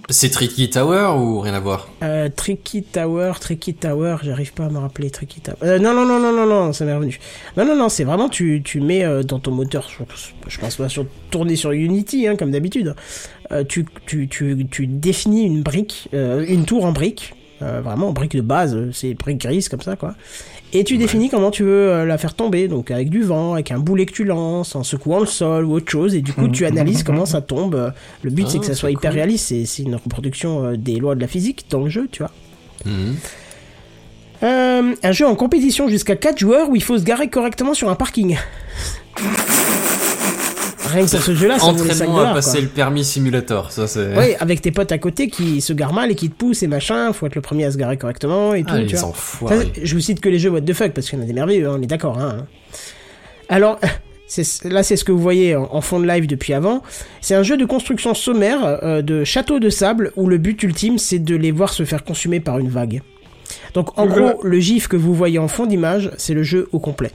C'est Tricky Tower ou rien à voir? Euh, Tricky Tower, Tricky Tower, j'arrive pas à me rappeler Tricky Tower. Euh, non, non, non, non, non, non, ça m'est revenu. Non, non, non, c'est vraiment, tu, tu mets euh, dans ton moteur, je, je pense pas sur tourner sur Unity, hein, comme d'habitude. Euh, tu, tu, tu, tu définis une brique, euh, une tour en brique, euh, vraiment en brique de base, c'est brique grise comme ça, quoi. Et tu définis comment tu veux euh, la faire tomber, donc avec du vent, avec un boulet que tu lances, en secouant le sol ou autre chose, et du coup tu analyses comment ça tombe. Le but c'est Ah, que ça c'est soit hyper réaliste, c'est c'est une reproduction euh, des lois de la physique dans le jeu, tu vois. Euh, un jeu en compétition jusqu'à 4 joueurs où il faut se garer correctement sur un parking. Rien que sur ce jeu-là, ça vaut les 5 Entraînement à passer quoi. le permis simulator, ça c'est... Oui, avec tes potes à côté qui se garent mal et qui te poussent et machin, faut être le premier à se garer correctement et tout, Ah, tu les vois. Ça, je vous cite que les jeux what the fuck parce qu'il y en a des merveilleux, hein, on est d'accord. Hein. Alors, là c'est ce que vous voyez en, en fond de live depuis avant. C'est un jeu de construction sommaire euh, de châteaux de sable où le but ultime c'est de les voir se faire consumer par une vague. Donc en gros, le gif que vous voyez en fond d'image, c'est le jeu au complet.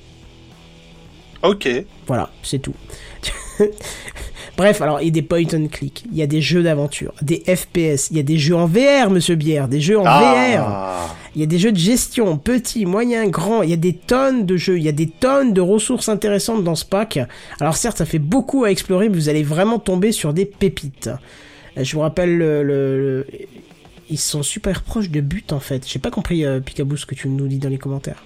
Ok. Voilà, c'est tout. Bref, alors il y a des point and click, il y a des jeux d'aventure, des FPS, il y a des jeux en VR, monsieur Bière, des jeux en VR. Ah. Il y a des jeux de gestion, petits, moyens, grands. Il y a des tonnes de jeux. Il y a des tonnes de ressources intéressantes dans ce pack. Alors certes, ça fait beaucoup à explorer, mais vous allez vraiment tomber sur des pépites. Euh, Je vous rappelle le... le- le- Ils sont super proches de but en fait. J'ai pas compris euh, Picaboo ce que tu nous dis dans les commentaires.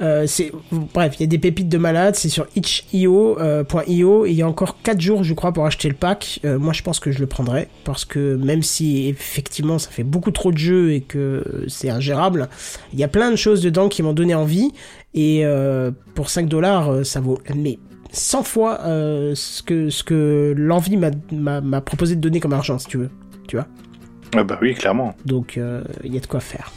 Euh, c'est bref, il y a des pépites de malade, c'est sur itch.io euh, il y a encore 4 jours je crois pour acheter le pack. Euh, moi je pense que je le prendrai parce que même si effectivement ça fait beaucoup trop de jeux et que c'est ingérable, il y a plein de choses dedans qui m'ont donné envie et euh, pour 5 dollars ça vaut mais 100 fois ce que ce que l'envie m'a- proposé de donner comme argent si tu veux, tu vois? Ah bah oui, clairement. Donc il y a de quoi faire.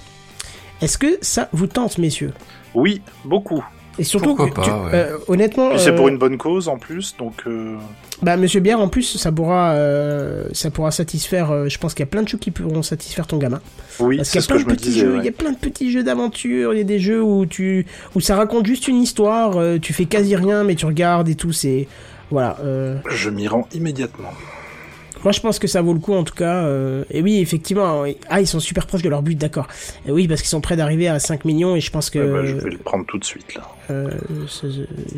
Est-ce que ça vous tente messieurs? Oui, beaucoup. Et surtout, Pourquoi que pas, tu- ouais. euh, honnêtement, Puis c'est euh, pour une bonne cause en plus, donc euh, bah Monsieur Bière, en plus, ça pourra, euh, ça pourra satisfaire. euh, je pense qu'il y a plein de jeux qui pourront satisfaire ton gamin. oui, Parce qu'il y a plein de petits disais. jeux, il ouais. y a plein de petits jeux d'aventure, il y a des jeux où tu, où ça raconte juste une histoire, euh, tu fais quasi rien, mais tu regardes et tout. C'est, voilà. euh, Je m'y rends immédiatement. Moi, je pense que ça vaut le coup en tout cas. euh, et oui, effectivement, ah, ils sont super proches de leur but, d'accord. Et oui, parce qu'ils sont prêts d'arriver à 5 millions et je pense que. Ouais, bah, je vais le prendre tout de suite là. Euh,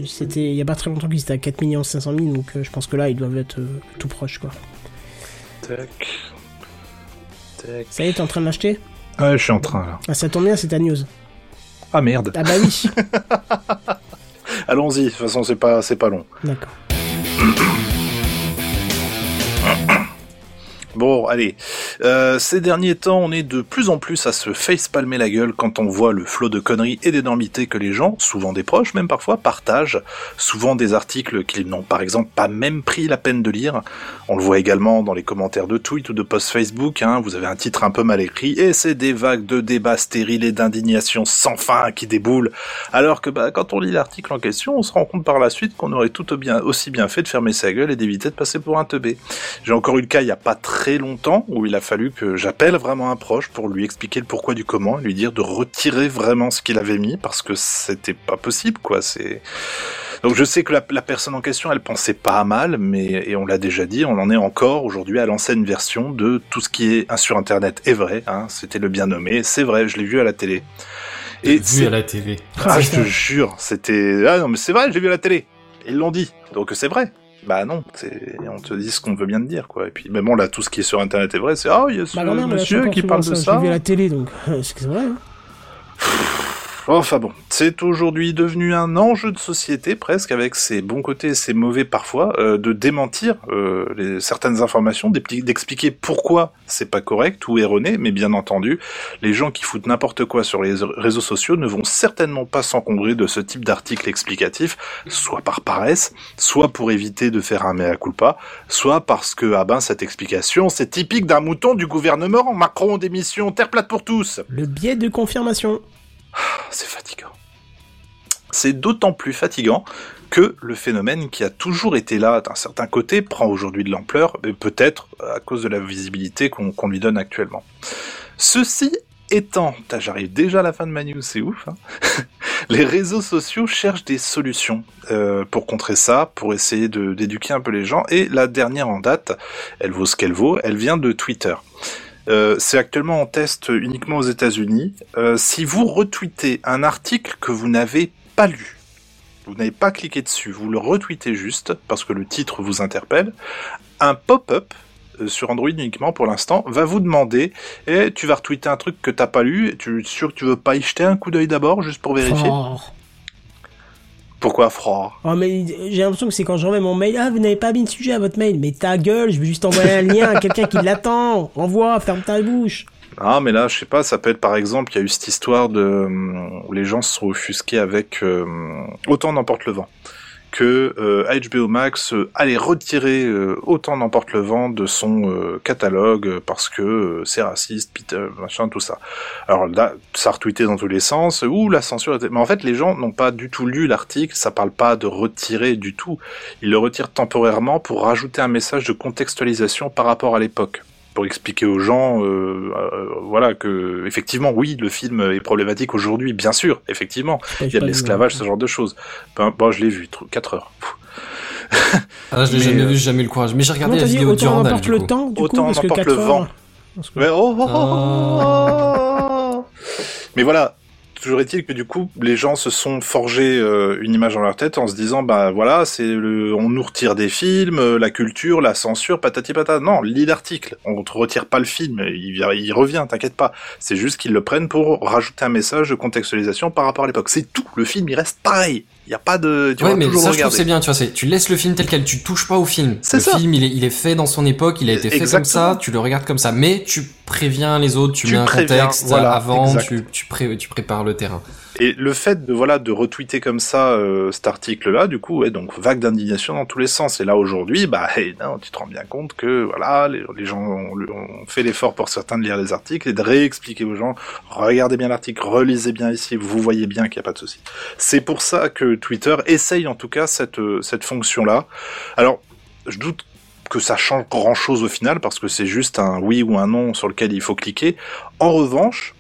c'était il y a pas très longtemps qu'ils étaient à 4 millions 500 000 donc euh, je pense que là ils doivent être tout proches quoi. Tac. Tac. Ça y est, t'es en train de l'acheter? Ouais, je suis en train là. Ah ça tombe bien, c'est ta news. Ah merde. Ah bah oui. Allons-y. De toute façon, c'est pas, c'est pas long. D'accord. Bon, allez. Euh, ces derniers temps, on est de plus en plus à se face-palmer la gueule quand on voit le flot de conneries et d'énormités que les gens, souvent des proches même parfois, partagent. Souvent des articles qu'ils n'ont par exemple pas même pris la peine de lire. On le voit également dans les commentaires de tweets ou de posts Facebook. Hein, vous avez un titre un peu mal écrit et c'est des vagues de débats stériles et d'indignation sans fin qui déboulent. Alors que bah, quand on lit l'article en question, on se rend compte par la suite qu'on aurait tout bien, aussi bien fait de fermer sa gueule et d'éviter de passer pour un teubé. J'ai encore eu le cas il y a pas très longtemps où il a fallu que j'appelle vraiment un proche pour lui expliquer le pourquoi du comment et lui dire de retirer vraiment ce qu'il avait mis parce que c'était pas possible quoi. C'est donc je sais que la, la, personne en question, elle pensait pas mal, mais et on l'a déjà dit, on en est encore aujourd'hui à l'ancienne version de tout ce qui est sur Internet est vrai. Hein, C'était le bien nommé, c'est vrai, je l'ai vu à la télé. Et vu à la télé. Ah, je te jure, c'était ah non mais c'est vrai, j'ai vu à la télé. Ils l'ont dit, donc c'est vrai. Bah non, on te dit ce qu'on veut bien te dire, quoi. Et puis, mais bon, là, tout ce qui est sur Internet est vrai, c'est, ah, il y a ce Bah, monsieur qui je parle de ça. Vu à la télé, donc c'est vrai. hein. Enfin bon, c'est aujourd'hui devenu un enjeu de société presque, avec ses bons côtés et ses mauvais parfois, euh, de démentir euh, les, certaines informations, d'expli- d'expliquer pourquoi c'est pas correct ou erroné, mais bien entendu, les gens qui foutent n'importe quoi sur les réseaux sociaux ne vont certainement pas s'encombrer de ce type d'article explicatif, soit par paresse, soit pour éviter de faire un mea culpa, soit parce que, ah ben, cette explication, c'est typique d'un mouton du gouvernement Macron démission, terre plate pour tous Le biais de confirmation. C'est fatigant. C'est d'autant plus fatigant que le phénomène qui a toujours été là d'un certain côté prend aujourd'hui de l'ampleur, peut-être à cause de la visibilité qu'on lui donne actuellement. Ceci étant, j'arrive déjà à la fin de ma news, c'est ouf. hein. Les réseaux sociaux cherchent des solutions euh, pour contrer ça, pour essayer d'éduquer un peu les gens. Et la dernière en date, elle vaut ce qu'elle vaut, elle vient de Twitter. Euh, c'est actuellement en test uniquement aux États-Unis. Euh, si vous retweetez un article que vous n'avez pas lu, vous n'avez pas cliqué dessus, vous le retweetez juste parce que le titre vous interpelle, un pop-up euh, sur Android uniquement pour l'instant va vous demander et tu vas retweeter un truc que t'as pas lu, tu es sûr que tu veux pas y jeter un coup d'œil d'abord juste pour vérifier? Pourquoi froid Oh, mais j'ai l'impression que c'est quand je remets mon mail. Ah, vous n'avez pas mis de sujet à votre mail. Mais ta gueule, je vais juste envoyer un lien à quelqu'un qui l'attend. Envoie, ferme ta bouche. Ah, mais là, je sais pas, ça peut être par exemple, il y a eu cette histoire de hum, où les gens se sont offusqués avec euh, autant n'emporte le vent que euh, HBO Max euh, allait retirer euh, autant n'emporte le vent de son euh, catalogue parce que c'est raciste, Peter, machin, tout ça. Alors là, ça a retweeté dans tous les sens. Ouh, la censure était... Mais en fait, les gens n'ont pas du tout lu l'article. Ça parle pas de retirer du tout. Ils le retirent temporairement pour rajouter un message de contextualisation par rapport à l'époque pour expliquer aux gens, euh, euh, voilà que effectivement, oui, le film est problématique aujourd'hui, bien sûr, effectivement, il y a de l'esclavage, ce genre de choses. Ben, bon, je l'ai vu, 4 heures. Ah, je l'ai Mais, jamais euh, vu, j'ai jamais eu le courage. Mais j'ai regardé la vidéo autant du le coup. temps, du Autant coup, parce que n'emporte 4 le heures... vent. que- Mais, oh, oh, oh, oh. Mais voilà, toujours est-il que du coup, les gens se sont forgés euh, une image dans leur tête en se disant, bah voilà, c'est on nous retire des films, euh, la culture, la censure, patati patata. Non, lis l'article. On te retire pas le film, il, il revient, t'inquiète pas. C'est juste qu'ils le prennent pour rajouter un message de contextualisation par rapport à l'époque. C'est tout. Le film, il reste pareil. Il y a pas de, tu ouais, mais toujours ça, le je trouve c'est bien, tu vois, c'est, tu laisses le film tel quel, tu touches pas au film. C'est le ça. film, il est, il est fait dans son époque, il a été fait comme ça, tu le regardes comme ça, mais tu préviens les autres, tu, Tu mets un préviens, contexte voilà, avant, exact. tu, tu, pré- tu prépares le terrain. Et le fait de voilà de retweeter comme ça euh, cet article-là, du coup, ouais, donc vague d'indignation dans tous les sens. Et là aujourd'hui, bah, hey, non, tu te rends bien compte que voilà, les, gens ont, ont fait l'effort pour certains de lire les articles et de réexpliquer aux gens, regardez bien l'article, relisez bien ici, vous voyez bien qu'il n'y a pas de souci. C'est pour ça que Twitter essaye en tout cas cette euh, cette fonction-là. Alors, je doute que ça change grand chose au final parce que c'est juste un oui ou un non sur lequel il faut cliquer. En revanche,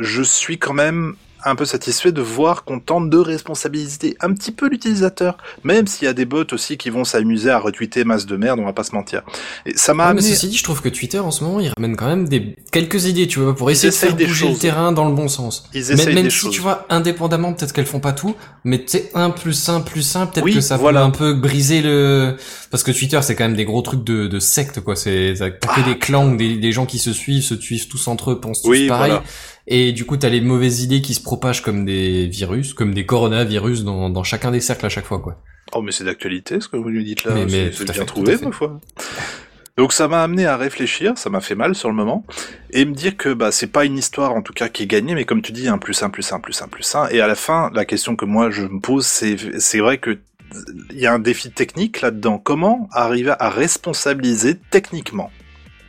je suis quand même un peu satisfait de voir qu'on tente de responsabiliser un petit peu l'utilisateur, même s'il y a des bots aussi qui vont s'amuser à retweeter masse de merde, on va pas se mentir. Et ça m'a Ouais, mais amené... ceci dit, je trouve que Twitter, en ce moment, il ramène quand même des, quelques idées, tu vois, pour essayer de faire des bouger choses. le terrain dans le bon sens. Ils Même, essayent même des si, choses. tu vois, indépendamment, peut-être qu'elles font pas tout, mais sais, un plus un plus un, peut-être Oui, que ça voilà. peut un peu briser le, parce que Twitter, c'est quand même des gros trucs de, de secte, quoi, c'est, ça crée des clans, des, des gens qui se suivent, se suivent tous entre eux, pensent tous Oui, pareil. voilà. Et du coup, t'as les mauvaises idées qui se propagent comme des virus, comme des coronavirus dans, dans chacun des cercles à chaque fois, quoi. Oh mais c'est d'actualité ce que vous nous dites là, Mais- mais c'est bien fait, trouvé ma foi. Donc ça m'a amené à réfléchir, ça m'a fait mal sur le moment, et me dire que bah c'est pas une histoire en tout cas qui est gagnée, mais comme tu dis, un plus un plus un plus un plus un. Et à la fin, la question que moi je me pose, c'est c'est vrai que il y a un défi technique là-dedans. Comment arriver à responsabiliser techniquement,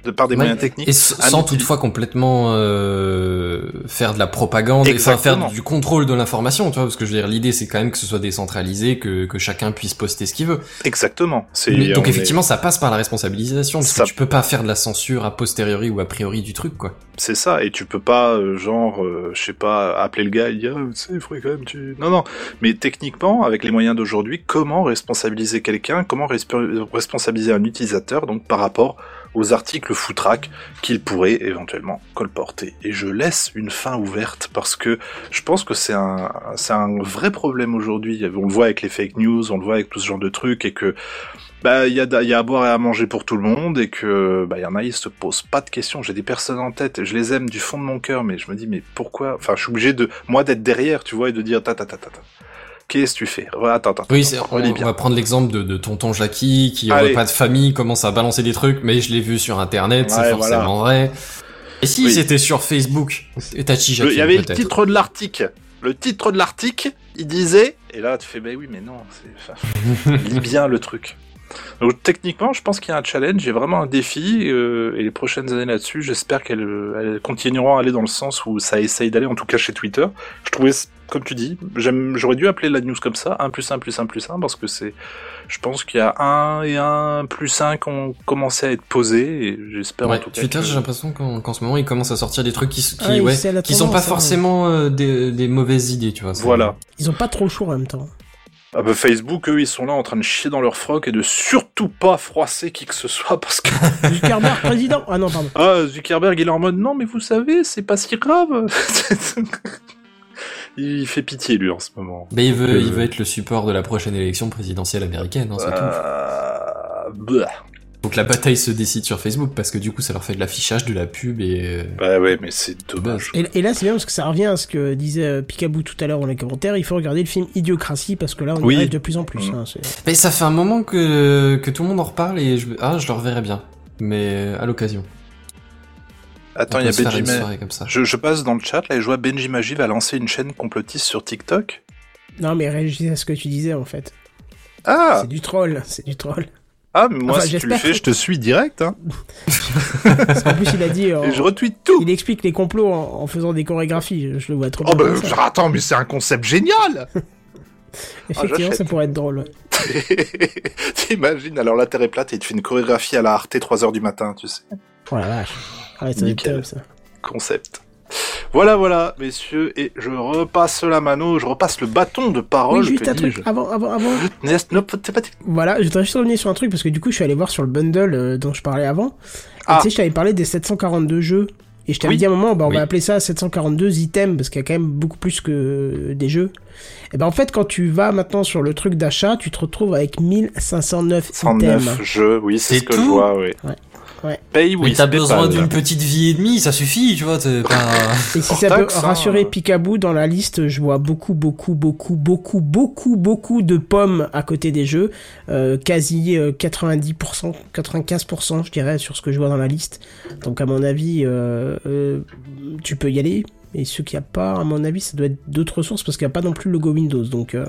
de par des Ouais. moyens techniques, Et sans toutefois complètement euh, faire de la propagande, et, enfin faire du contrôle de l'information, tu vois, parce que je veux dire, l'idée c'est quand même que ce soit décentralisé, que, que chacun puisse poster ce qu'il veut. Exactement. C'est Mais- donc est- effectivement, ça passe par la responsabilisation, parce Ça- que tu peux pas faire de la censure a posteriori ou a priori du truc, quoi. C'est ça, et tu peux pas, euh, genre, euh, je sais pas, appeler le gars et dire, Ah, tu sais, il faudrait quand même tu... Non, non, mais techniquement, avec les moyens d'aujourd'hui, comment responsabiliser quelqu'un, comment resp- responsabiliser un utilisateur, donc par rapport aux articles foutraques qu'il pourrait éventuellement colporter. Et je laisse une fin ouverte, parce que je pense que c'est un, c'est un vrai problème aujourd'hui. On le voit avec les fake news, on le voit avec tout ce genre de trucs, et que bah il y a y a à boire et à manger pour tout le monde et que bah il y en a ils se posent pas de questions j'ai des personnes en tête je les aime du fond de mon cœur mais je me dis mais pourquoi? Enfin je suis obligé de moi d'être derrière tu vois et de dire ta ta ta ta ta qu'est-ce que tu fais? Attends attends Oui, attends, on, on va prendre l'exemple de, de tonton Jackie qui Allez. pas de famille, commence à balancer des trucs, mais je l'ai vu sur internet, c'est forcément vrai. Et si Oui. c'était sur Facebook? Et Tachi Le- Jackie il y avait le titre de l'article. Le titre de l'article il disait et là tu fais bah oui mais non c'est enfin, lis bien le truc donc techniquement je pense qu'il y a un challenge il y a vraiment un défi euh, et les prochaines années là-dessus j'espère qu'elles elles continueront à aller dans le sens où ça essaye d'aller en tout cas chez Twitter je trouvais comme tu dis j'aurais dû appeler la news comme ça 1 plus 1 plus 1 plus 1 parce que c'est je pense qu'il y a 1 et 1 plus 1 qui ont commencé à être posés et j'espère en tout cas Twitter, que- j'ai l'impression qu'en ce moment, ils commencent à sortir des trucs qui, qui, Ah, ouais, sont pas hein. forcément euh, des, des mauvaises idées, tu vois. voilà Ils ont pas trop le choix en même temps. Ah bah Facebook, eux, ils sont là en train de chier dans leur froc et de surtout pas froisser qui que ce soit parce que Zuckerberg président. Ah non, pardon. ah, Zuckerberg, il est en mode non, mais vous savez, c'est pas si grave. il fait pitié lui en ce moment. Mais il veut, Euh, il veut être le support de la prochaine élection présidentielle américaine, hein, c'est tout. Euh, bah. Que la bataille se décide sur Facebook parce que du coup, ça leur fait de l'affichage, de la pub et. euh, Bah ouais, mais c'est dommage. Et, et là, c'est bien parce que ça revient à ce que disait euh, Picaboo tout à l'heure dans les commentaires. Il faut regarder le film Idiocratie parce que là, on y Oui. arrive de plus en plus. Mm. hein, c'est- Mais ça fait un moment que, que tout le monde en reparle et je, ah, je le reverrai bien. Mais à l'occasion. Attends, il y a Benji. Je, je passe dans le chat là et je vois Benji Magie va lancer une chaîne complotiste sur TikTok. Non, mais réagissez à ce que tu disais en fait. Ah, C'est du troll, c'est du troll. Ah, mais moi Enfin, si tu le fais, je te suis direct. Hein. Parce qu'en plus, il a dit. euh, Et je retweet tout. il explique les complots en, en faisant des chorégraphies. Je, le vois trop Oh bah ça. attends, mais c'est un concept génial. Effectivement, j'achète. ça pourrait être drôle. T'imagines, alors la Terre est plate et tu fais une chorégraphie à la Arte 3h du matin, tu sais. Oh la vache. Ouais, ça va être Nickel. top ça. Concept. Voilà, voilà, messieurs, et je repasse la mano, je repasse le bâton de parole. Oui, juste un truc. Avant, avant, avant. Voilà, je voudrais juste revenir sur un truc parce que du coup, je suis allé voir sur le bundle euh, dont je parlais avant. Ah. Tu sais, je t'avais parlé des 742 jeux. Et je t'avais Oui. dit à un moment, bah, on Oui. va appeler ça 742 items parce qu'il y a quand même beaucoup plus que des jeux. Et ben en fait, quand tu vas maintenant sur le truc d'achat, tu te retrouves avec 1509 items. 109 jeux, oui, c'est ce que je vois, oui. Ouais. Ouais. Paye, Mais t'as besoin d'une petite vie et demie, ça suffit, tu vois, t'es pas... Et si Hors ça taxe, peut hein. rassurer Picaboo dans la liste, je vois beaucoup, beaucoup, beaucoup, beaucoup, beaucoup, beaucoup de pommes à côté des jeux. Euh, quasi euh, 90%, 95% je dirais sur ce que je vois dans la liste. Donc à mon avis, euh, euh, tu peux y aller. Et ceux qui a pas, à mon avis, ça doit être d'autres sources parce qu'il n'y a pas non plus le logo Windows. Donc, euh,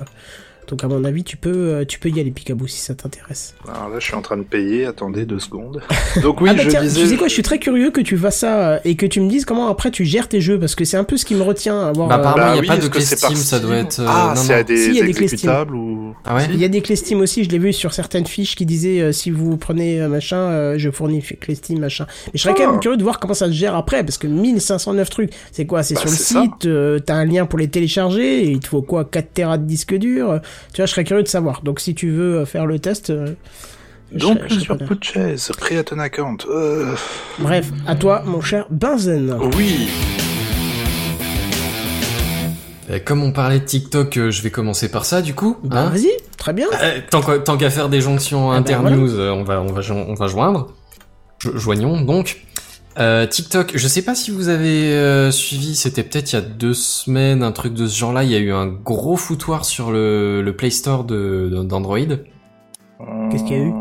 donc à mon avis, tu peux, euh, tu peux y aller Picaboo si ça t'intéresse. Alors là, je suis en train de payer, attendez deux secondes. Donc oui, ah bah je tiens, disais... tu sais quoi, je suis très curieux que tu fasses ça euh, et que tu me dises comment après tu gères tes jeux parce que c'est un peu ce qui me retient à voir. Bah, euh, apparemment, il y a oui, pas de clé Steam, ça doit Steam être, euh, Ah, non, c'est à des Si, il y a des clés ou... Ah ouais Il y a des clés Steam aussi, je l'ai vu sur certaines fiches qui disaient euh, si vous prenez euh, machin, euh, je fournis clés Steam machin. Mais je serais quand Ah. même curieux de voir comment ça se gère après parce que 1509 trucs, c'est quoi? C'est Bah, sur le c'est ça. site, euh, t'as un lien pour les télécharger, et il te faut quoi? 4 Tera de disque dur? euh, Tu vois, je serais curieux de savoir. Donc si tu veux euh, faire le test. euh, je Donc je serais sur. Purchase, create an account. Euh... Bref, à toi, mon cher Benzen. Oui, Euh, Comme on parlait de TikTok, je vais commencer par ça, du coup. Bah, hein. vas-y, très bien. Euh, tant qu'à tant qu'à faire des jonctions Ah ben, internews, on va on va on va joindre. Jo- joignons donc. Euh, TikTok, je sais pas si vous avez euh, suivi, c'était peut-être il y a deux semaines, un truc de ce genre-là. Il y a eu un gros foutoir sur le, le Play Store de de- d'Android. Qu'est-ce qu'il y a eu?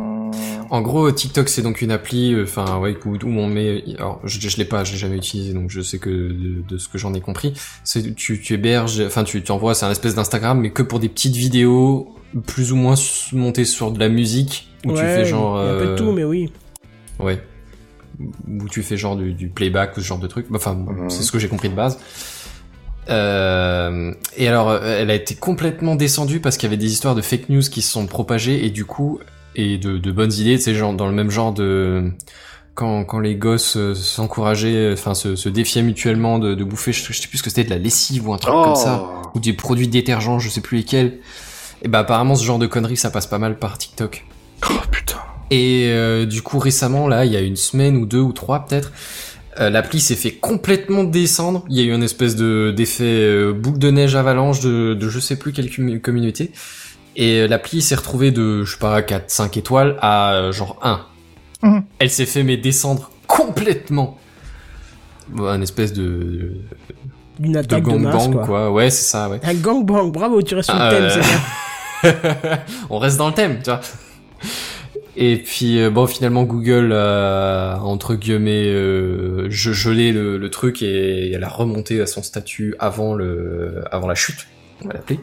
En gros, TikTok c'est donc une appli, euh, enfin ouais, où, où on met. Alors, je, je l'ai pas, je l'ai jamais utilisé, donc je sais que de, de ce que j'en ai compris, c'est tu, tu héberges, enfin tu t'envoies, c'est un espèce d'Instagram, mais que pour des petites vidéos plus ou moins montées sur de la musique, où tu fais genre. il y a un peu de euh, tout, mais oui. Ouais. Où tu fais genre du, du playback ou ce genre de truc. Enfin, Mhm. c'est ce que j'ai compris de base. Euh, et alors, euh, elle a été complètement descendue parce qu'il y avait des histoires de fake news qui se sont propagées et du coup, et de, de bonnes idées, c'est genre dans le même genre de quand, quand les gosses euh, s'encourageaient, enfin se, se défiaient mutuellement de, de bouffer, je, je sais plus ce que c'était de la lessive ou un truc comme ça, ou des produits détergents, je sais plus lesquels. Et bah apparemment ce genre de conneries ça passe pas mal par TikTok. Oh putain. Et euh, du coup récemment là, il y a une semaine ou deux ou trois peut-être, euh, l'appli s'est fait complètement descendre. Il y a eu une espèce de d'effet euh, boule de neige avalanche de, de je sais plus quelle commu- communauté. Et euh, l'appli s'est retrouvée de je sais pas 4 5 étoiles à genre 1. Mhm. Elle s'est fait mais descendre complètement. Bon, un espèce de Une de attaque de, gangbang quoi. quoi. Ouais, c'est ça, ouais. Un gangbang, bravo, tu restes sur le thème, c'est bien. on reste dans le thème, tu vois. Et puis euh, bon, finalement Google a entre guillemets euh, gelé le, le truc et elle a remonté à son statut avant le avant la chute, on va l'appeler.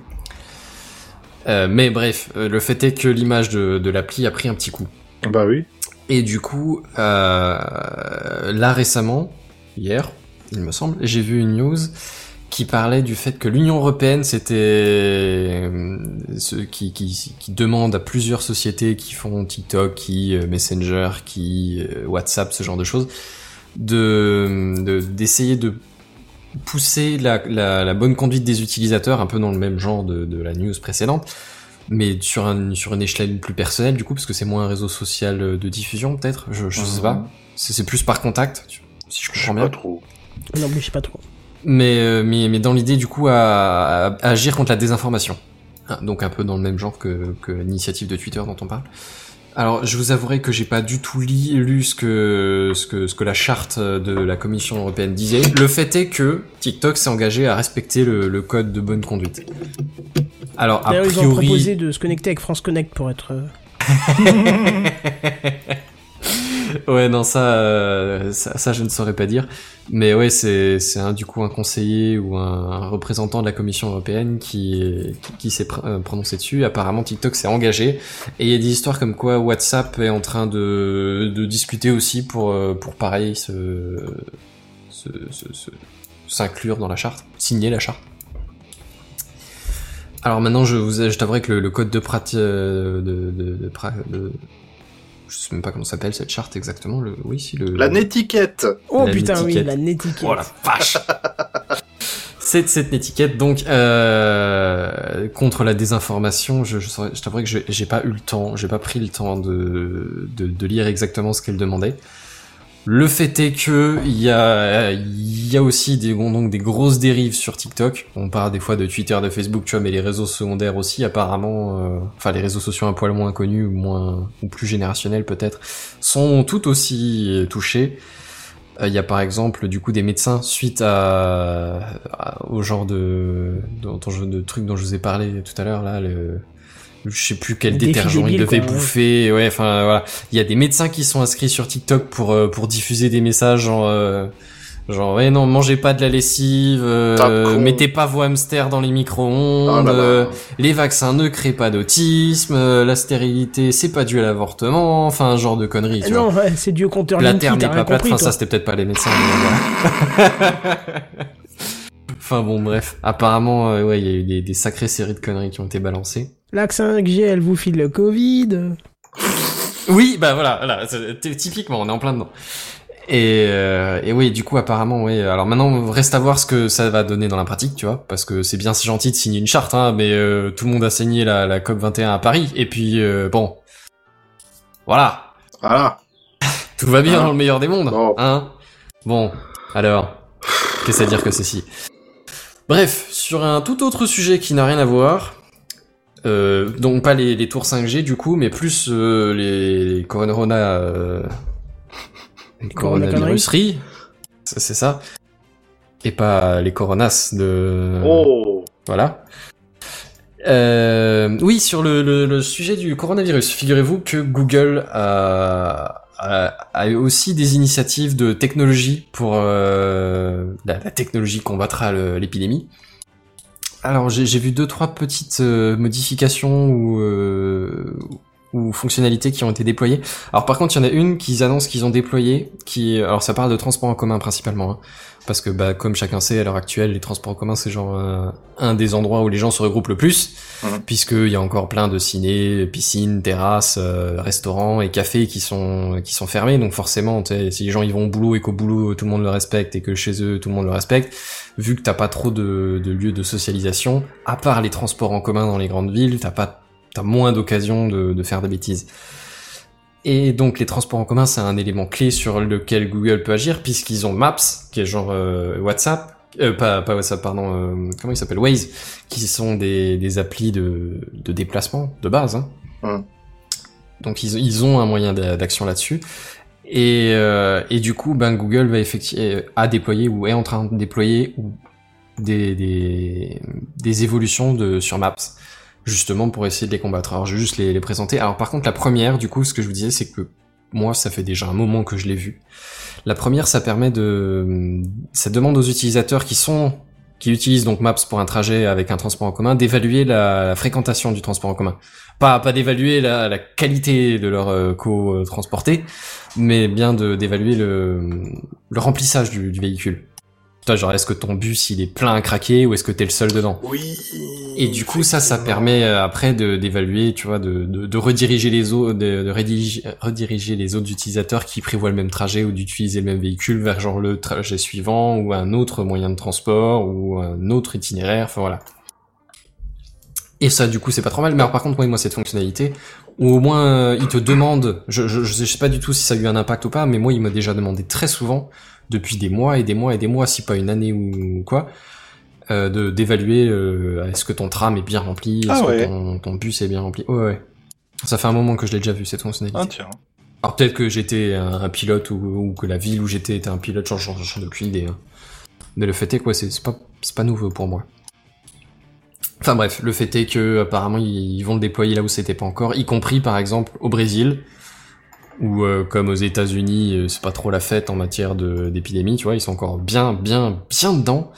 Euh, mais bref, euh, le fait est que l'image de, de l'appli a pris un petit coup. Bah oui. Et du coup, euh, là récemment, hier, il me semble, j'ai vu une news qui parlait du fait que l'Union européenne, c'était euh, ce qui, qui, qui demande à plusieurs sociétés qui font TikTok, qui euh, Messenger, qui euh, WhatsApp, ce genre de choses, de de- d'essayer de, pousser la, la, la bonne conduite des utilisateurs, un peu dans le même genre de, de la news précédente, mais sur, un, sur une échelle plus personnelle du coup, parce que c'est moins un réseau social de diffusion peut-être, je, je sais pas. C'est plus par contact, si je Je sais comprends pas bien. trop. Non, mais je sais pas trop. Mais, euh, mais, mais dans l'idée, du coup, à, à- à agir contre la désinformation. Ah, Donc un peu dans le même genre que, que l'initiative de Twitter dont on parle. Alors, je vous avouerai que j'ai pas du tout li- lu ce que, ce que, ce que la charte de la Commission européenne disait. Le fait est que TikTok s'est engagé à respecter le, le code de bonne conduite. Alors, a D'ailleurs, ils ont priori... proposé de se connecter avec France Connect pour être. ouais, non, ça, euh, ça, ça, je ne saurais pas dire. Mais ouais, c'est, c'est un, du coup un conseiller ou un, représentant de la Commission européenne qui, qui, s'est euh, prononcé dessus. Apparemment, TikTok s'est engagé. Et il y a des histoires comme quoi WhatsApp est en train de, de discuter aussi pour, euh, pour pareil, se, s'inclure dans la charte, signer la charte. Alors maintenant, je vous, je que le, code de pratique, de, de, de, pra- de- je sais même pas comment s'appelle cette charte exactement. Le, oui, si le. La netiquette. Oh La putain, oui, netiquette. la netiquette. Oh la vache C'est cette étiquette donc euh, contre la désinformation. Je, je, je t'avouerai que je- j'ai pas eu le temps, j'ai pas pris le temps de, de, de lire exactement ce qu'elle demandait. Le fait est que il y a, y a aussi des, donc des grosses dérives sur TikTok. On parle des fois de Twitter, de Facebook, tu vois, mais les réseaux secondaires aussi, apparemment, euh, enfin les réseaux sociaux un poil moins connus ou moins ou plus générationnels peut-être, sont tout aussi touchés. Euh, Il y a par exemple du coup des médecins suite à, au genre de, de truc dont je vous ai parlé tout à l'heure là, le, je sais plus quel détergent il devait quoi, bouffer, ouais, enfin voilà. Il y a des médecins qui sont inscrits sur TikTok pour euh, pour diffuser des messages genre euh, genre ouais non mangez pas de la lessive, euh, mettez pas vos hamsters dans les micro-ondes, Ah là là. euh, les vaccins ne créent pas d'autisme, euh, la stérilité c'est pas dû à l'avortement, enfin un genre de conneries. Tu vois. non, ouais, c'est dû au compteur La terre n'est pas plate, enfin ça c'était peut-être pas les médecins. mais voilà. enfin bon bref, apparemment euh, ouais il y a eu des, des sacrées séries de conneries qui ont été balancées. L'accent 5G, elle vous file le Covid. Oui bah voilà, voilà typiquement on est en plein dedans. Et, euh, et oui, du coup, apparemment, oui. Alors maintenant, reste à voir ce que ça va donner dans la pratique, tu vois, parce que c'est bien si gentil de signer une charte, hein, mais euh, tout le monde a signé la, la COP 21 à Paris, et puis euh, bon, voilà, Voilà. tout va bien Ah. dans le meilleur des mondes, Bon. hein Bon, alors, qu'est-ce à dire que ceci? Bref, sur un tout autre sujet qui n'a rien à voir, euh, donc pas les, les tours 5G du coup, mais plus euh, les, les corona, euh, les c'est ça, et pas les coronas de... Oh. Voilà. Euh, oui, sur le, le, le sujet du coronavirus, figurez-vous que Google a, a, a eu aussi des initiatives de technologie pour euh, la, la technologie combattra l'épidémie. Alors j'ai vu deux trois petites euh, modifications ou euh, fonctionnalités qui ont été déployées. Alors par contre, il y en a une qu'ils annoncent qu'ils ont déployée, qui alors ça parle de transport en commun principalement, hein, parce que bah comme chacun sait à l'heure actuelle, les transports en commun c'est genre euh, un des endroits où les gens se regroupent le plus, Mhm. puisqu'il y a encore plein de ciné, piscines, terrasses, euh, restaurants et cafés qui sont qui sont fermés, donc forcément si les gens ils vont au boulot et qu'au boulot tout le monde le respecte et que chez eux tout le monde le respecte, vu que t'as pas trop de, de lieux de socialisation, à part les transports en commun dans les grandes villes, t'as pas t'as moins d'occasions de, de faire des bêtises. Et donc les transports en commun, c'est un élément clé sur lequel Google peut agir, puisqu'ils ont Maps, qui est genre euh, WhatsApp, euh, pas, pas WhatsApp, pardon, euh, comment il s'appelle Waze, qui sont des, des applis de, de déplacement de base. Hein. Hum. Donc ils, ils ont un moyen d'a- d'action là-dessus. Et, euh, et du coup, ben Google va effectivement a déployé ou est en train de déployer ou des, des, des évolutions de sur Maps justement pour essayer de les combattre. Alors je vais juste les, les présenter. Alors par contre la première, du coup, ce que je vous disais, c'est que moi, ça fait déjà un moment que je l'ai vu. La première, ça permet de, ça demande aux utilisateurs qui sont, qui utilisent donc Maps pour un trajet avec un transport en commun, d'évaluer la, la fréquentation du transport en commun. Pas, pas d'évaluer la, la qualité de leur euh, co-transporté, mais bien d'évaluer le, le remplissage du, du véhicule. Toi, genre, est-ce que ton bus il est plein à craquer ou est-ce que t'es le seul dedans Oui. et du coup, ça, ça permet euh, après de d'évaluer, tu vois, de, de, de rediriger les autres, de, de rediriger, rediriger les autres utilisateurs qui prévoient le même trajet ou d'utiliser le même véhicule vers genre le trajet suivant ou un autre moyen de transport ou un autre itinéraire. Enfin voilà. Et ça, du coup, c'est pas trop mal. Mais alors, par contre, moi, moi, cette fonctionnalité, ou au moins, euh, il te demande, je, je, je sais pas du tout si ça a eu un impact ou pas, mais moi, il m'a déjà demandé très souvent, depuis des mois et des mois et des mois, si pas une année ou quoi, euh, de d'évaluer euh, est-ce que ton tram est bien rempli, est-ce Ah que ouais. ton, ton bus est bien rempli. Ouais, ouais. Ça fait un moment que je l'ai déjà vu cette fonctionnalité. Ah tiens. Alors peut-être que j'étais un, un pilote ou, ou que la ville où j'étais était un pilote, j'en ai aucune idée. hein. Mais le fait est quoi, c'est c'est pas c'est pas nouveau pour moi. Enfin bref, le fait est que apparemment ils, ils vont le déployer là où c'était pas encore, y compris par exemple au Brésil, où euh, comme aux États-Unis, euh, c'est pas trop la fête en matière d'épidémie, tu vois, ils sont encore bien bien bien dedans.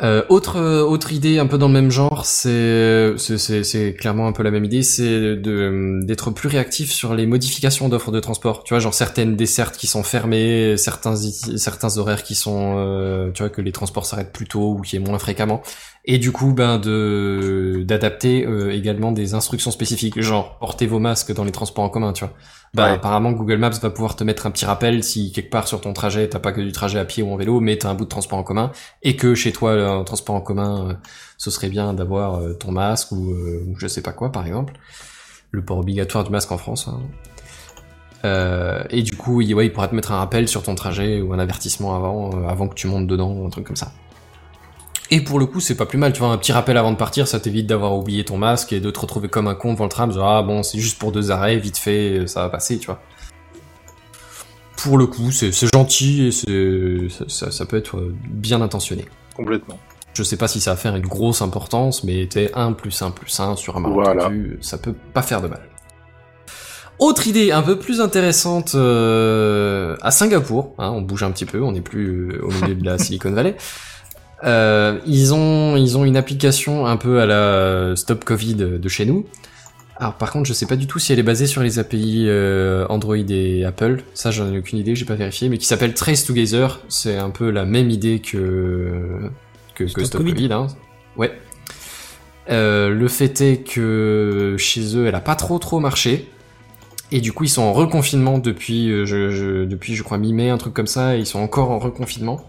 Euh, autre euh, autre idée un peu dans le même genre, c'est clairement un peu la même idée, c'est de d'être plus réactif sur les modifications d'offres de transport. Tu vois, genre certaines dessertes qui sont fermées, certains certains horaires qui sont euh, tu vois que les transports s'arrêtent plus tôt ou qui est moins fréquemment et du coup ben de d'adapter euh, également des instructions spécifiques, genre portez vos masques dans les transports en commun, tu vois. Ouais. apparemment Google Maps va pouvoir te mettre un petit rappel si quelque part sur ton trajet t'as pas que du trajet à pied ou en vélo, mais t'as un bout de transport en commun et que chez toi un transport en commun euh, ce serait bien d'avoir euh, ton masque ou, euh, ou je sais pas quoi par exemple. Le port obligatoire du masque en France. hein. Euh, et du coup, il, ouais, il pourra te mettre un rappel sur ton trajet ou un avertissement avant, euh, avant que tu montes dedans ou un truc comme ça. Et pour le coup, c'est pas plus mal, tu vois, un petit rappel avant de partir, ça t'évite d'avoir oublié ton masque et de te retrouver comme un con devant le tram, genre, ah bon, c'est juste pour deux arrêts, vite fait, euh, ça va passer, tu vois. Pour le coup, c'est gentil et ça, ça- ça peut être euh, bien intentionné. Complètement. Je sais pas si ça va faire une grosse importance, mais t'es 1 plus 1 plus 1 sur un Voilà. malentendu, ça peut pas faire de mal. Autre idée un peu plus intéressante euh, à Singapour, hein, on bouge un petit peu, on n'est plus au milieu de la Silicon Valley. Euh, ils ont ils ont une application un peu à la Stop Covid de chez nous. Alors par contre, je sais pas du tout si elle est basée sur les API euh, Android et Apple. Ça, j'en ai aucune idée, j'ai pas vérifié, mais qui s'appelle Trace Together. C'est un peu la même idée que que, que Stop Covid. Covid. hein. Ouais. Euh, le fait est que chez eux, elle a pas trop trop marché. Et du coup, ils sont en reconfinement depuis, je, je- depuis je crois mi-mai, un truc comme ça, et ils sont encore en reconfinement.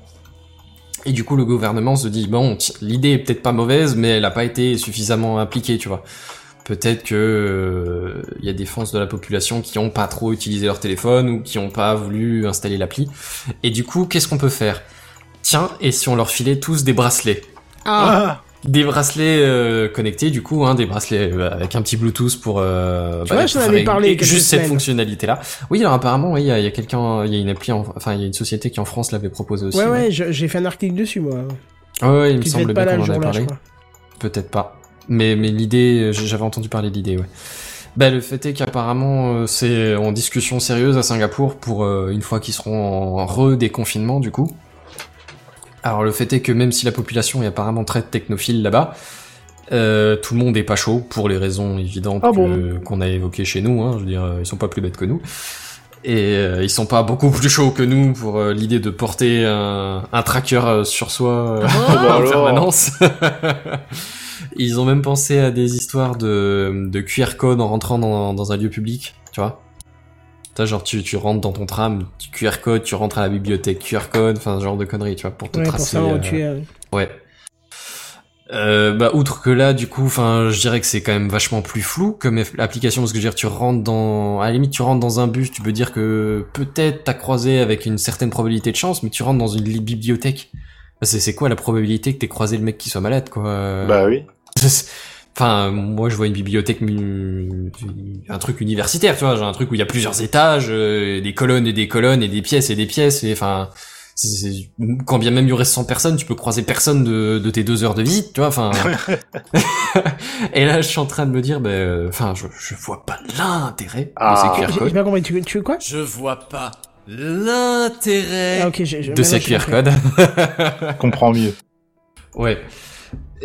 Et du coup, le gouvernement se dit bon, l'idée est peut-être pas mauvaise, mais elle a pas été suffisamment appliquée, tu vois. Peut-être que euh, il y a des forces de la population qui ont pas trop utilisé leur téléphone ou qui ont pas voulu installer l'appli. Et du coup, qu'est-ce qu'on peut faire? Tiens, et si on leur filait tous des bracelets? Ah, des bracelets euh, connectés, du coup, hein, des bracelets euh, avec un petit Bluetooth pour. Euh, Tu vois, pour j'en avais parlé a juste cette fonctionnalité-là. Oui, alors apparemment, oui, il y a, y a quelqu'un, il y a une appli, en- enfin, il y a une société qui en France l'avait proposé aussi. ouais, ouais, j'ai fait un article dessus, moi. Ouais, ouais, il me semble bien qu'on en je parlé. Peut-être pas. Mais, mais l'idée, j'avais entendu parler de l'idée, ouais. Bah, le fait est qu'apparemment, euh, c'est en discussion sérieuse à Singapour pour euh, une fois qu'ils seront en redéconfinement, du coup. Alors, le fait est que même si la population est apparemment très technophile là-bas, euh, tout le monde est pas chaud pour les raisons évidentes Ah bon qu'on a évoquées chez nous. Hein, je veux dire, euh, ils sont pas plus bêtes que nous. Et euh, ils sont pas beaucoup plus chauds que nous pour euh, l'idée de porter un, un tracker sur soi euh, bah en alors. permanence. Ils ont même pensé à des histoires de, de QR code en rentrant dans, dans un lieu public, tu vois. T'as genre tu, tu rentres dans ton tram, tu QR code, tu rentres à la bibliothèque QR code, enfin ce genre de conneries, tu vois, pour te Ouais, pour tracer. savoir où euh, tu es. euh. Ouais. Euh, bah outre que là du coup enfin je dirais que c'est quand même vachement plus flou comme application parce que je veux dire tu rentres dans à la limite tu rentres dans un bus tu peux dire que peut-être t'as croisé avec une certaine probabilité de chance mais tu rentres dans une li- bibliothèque Bah, c'est c'est quoi la probabilité que t'aies croisé le mec qui soit malade quoi euh, Bah oui. Enfin, moi, je vois une bibliothèque, un truc universitaire, tu vois, genre un truc où il y a plusieurs étages, euh, des colonnes et des colonnes et des pièces et des pièces, et enfin, c'est- c'est- quand bien même il y aurait 100 personnes, tu peux croiser personne de, de tes deux heures de visite, tu vois, enfin. et là, je suis en train de me dire, ben, euh, enfin, je, je vois pas l'intérêt Ah. de ces QR j'ai codes. pas compris, tu, tu veux quoi? Je vois pas l'intérêt. Ah De ces QR codes. Comprends mieux. Ouais.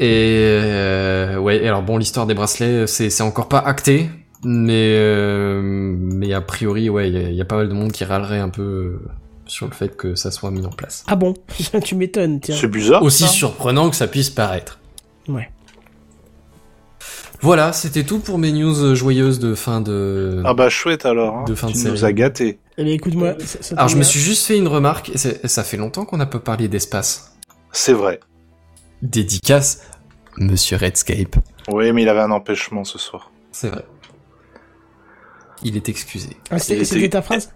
Et euh, ouais, alors bon, l'histoire des bracelets, c'est c'est encore pas acté, mais euh, mais a priori, ouais, il y, a- il y a pas mal de monde qui râlerait un peu euh, sur le fait que ça soit mis en place. Ah bon? Tu m'étonnes, tiens. C'est bizarre. Aussi ça. surprenant que ça puisse paraître. Ouais. Voilà, c'était tout pour mes news joyeuses de fin de. Ah bah chouette alors. hein. De fin de tu série. nous as gâtés. Eh bien, écoute-moi. Alors je me suis juste fait une remarque, et ça fait longtemps qu'on n'a pas parlé d'espace. C'est vrai. Dédicace, Monsieur Redscape. Oui, mais il avait un empêchement ce soir. C'est vrai. Il est excusé. Ah, c'était était- ta phrase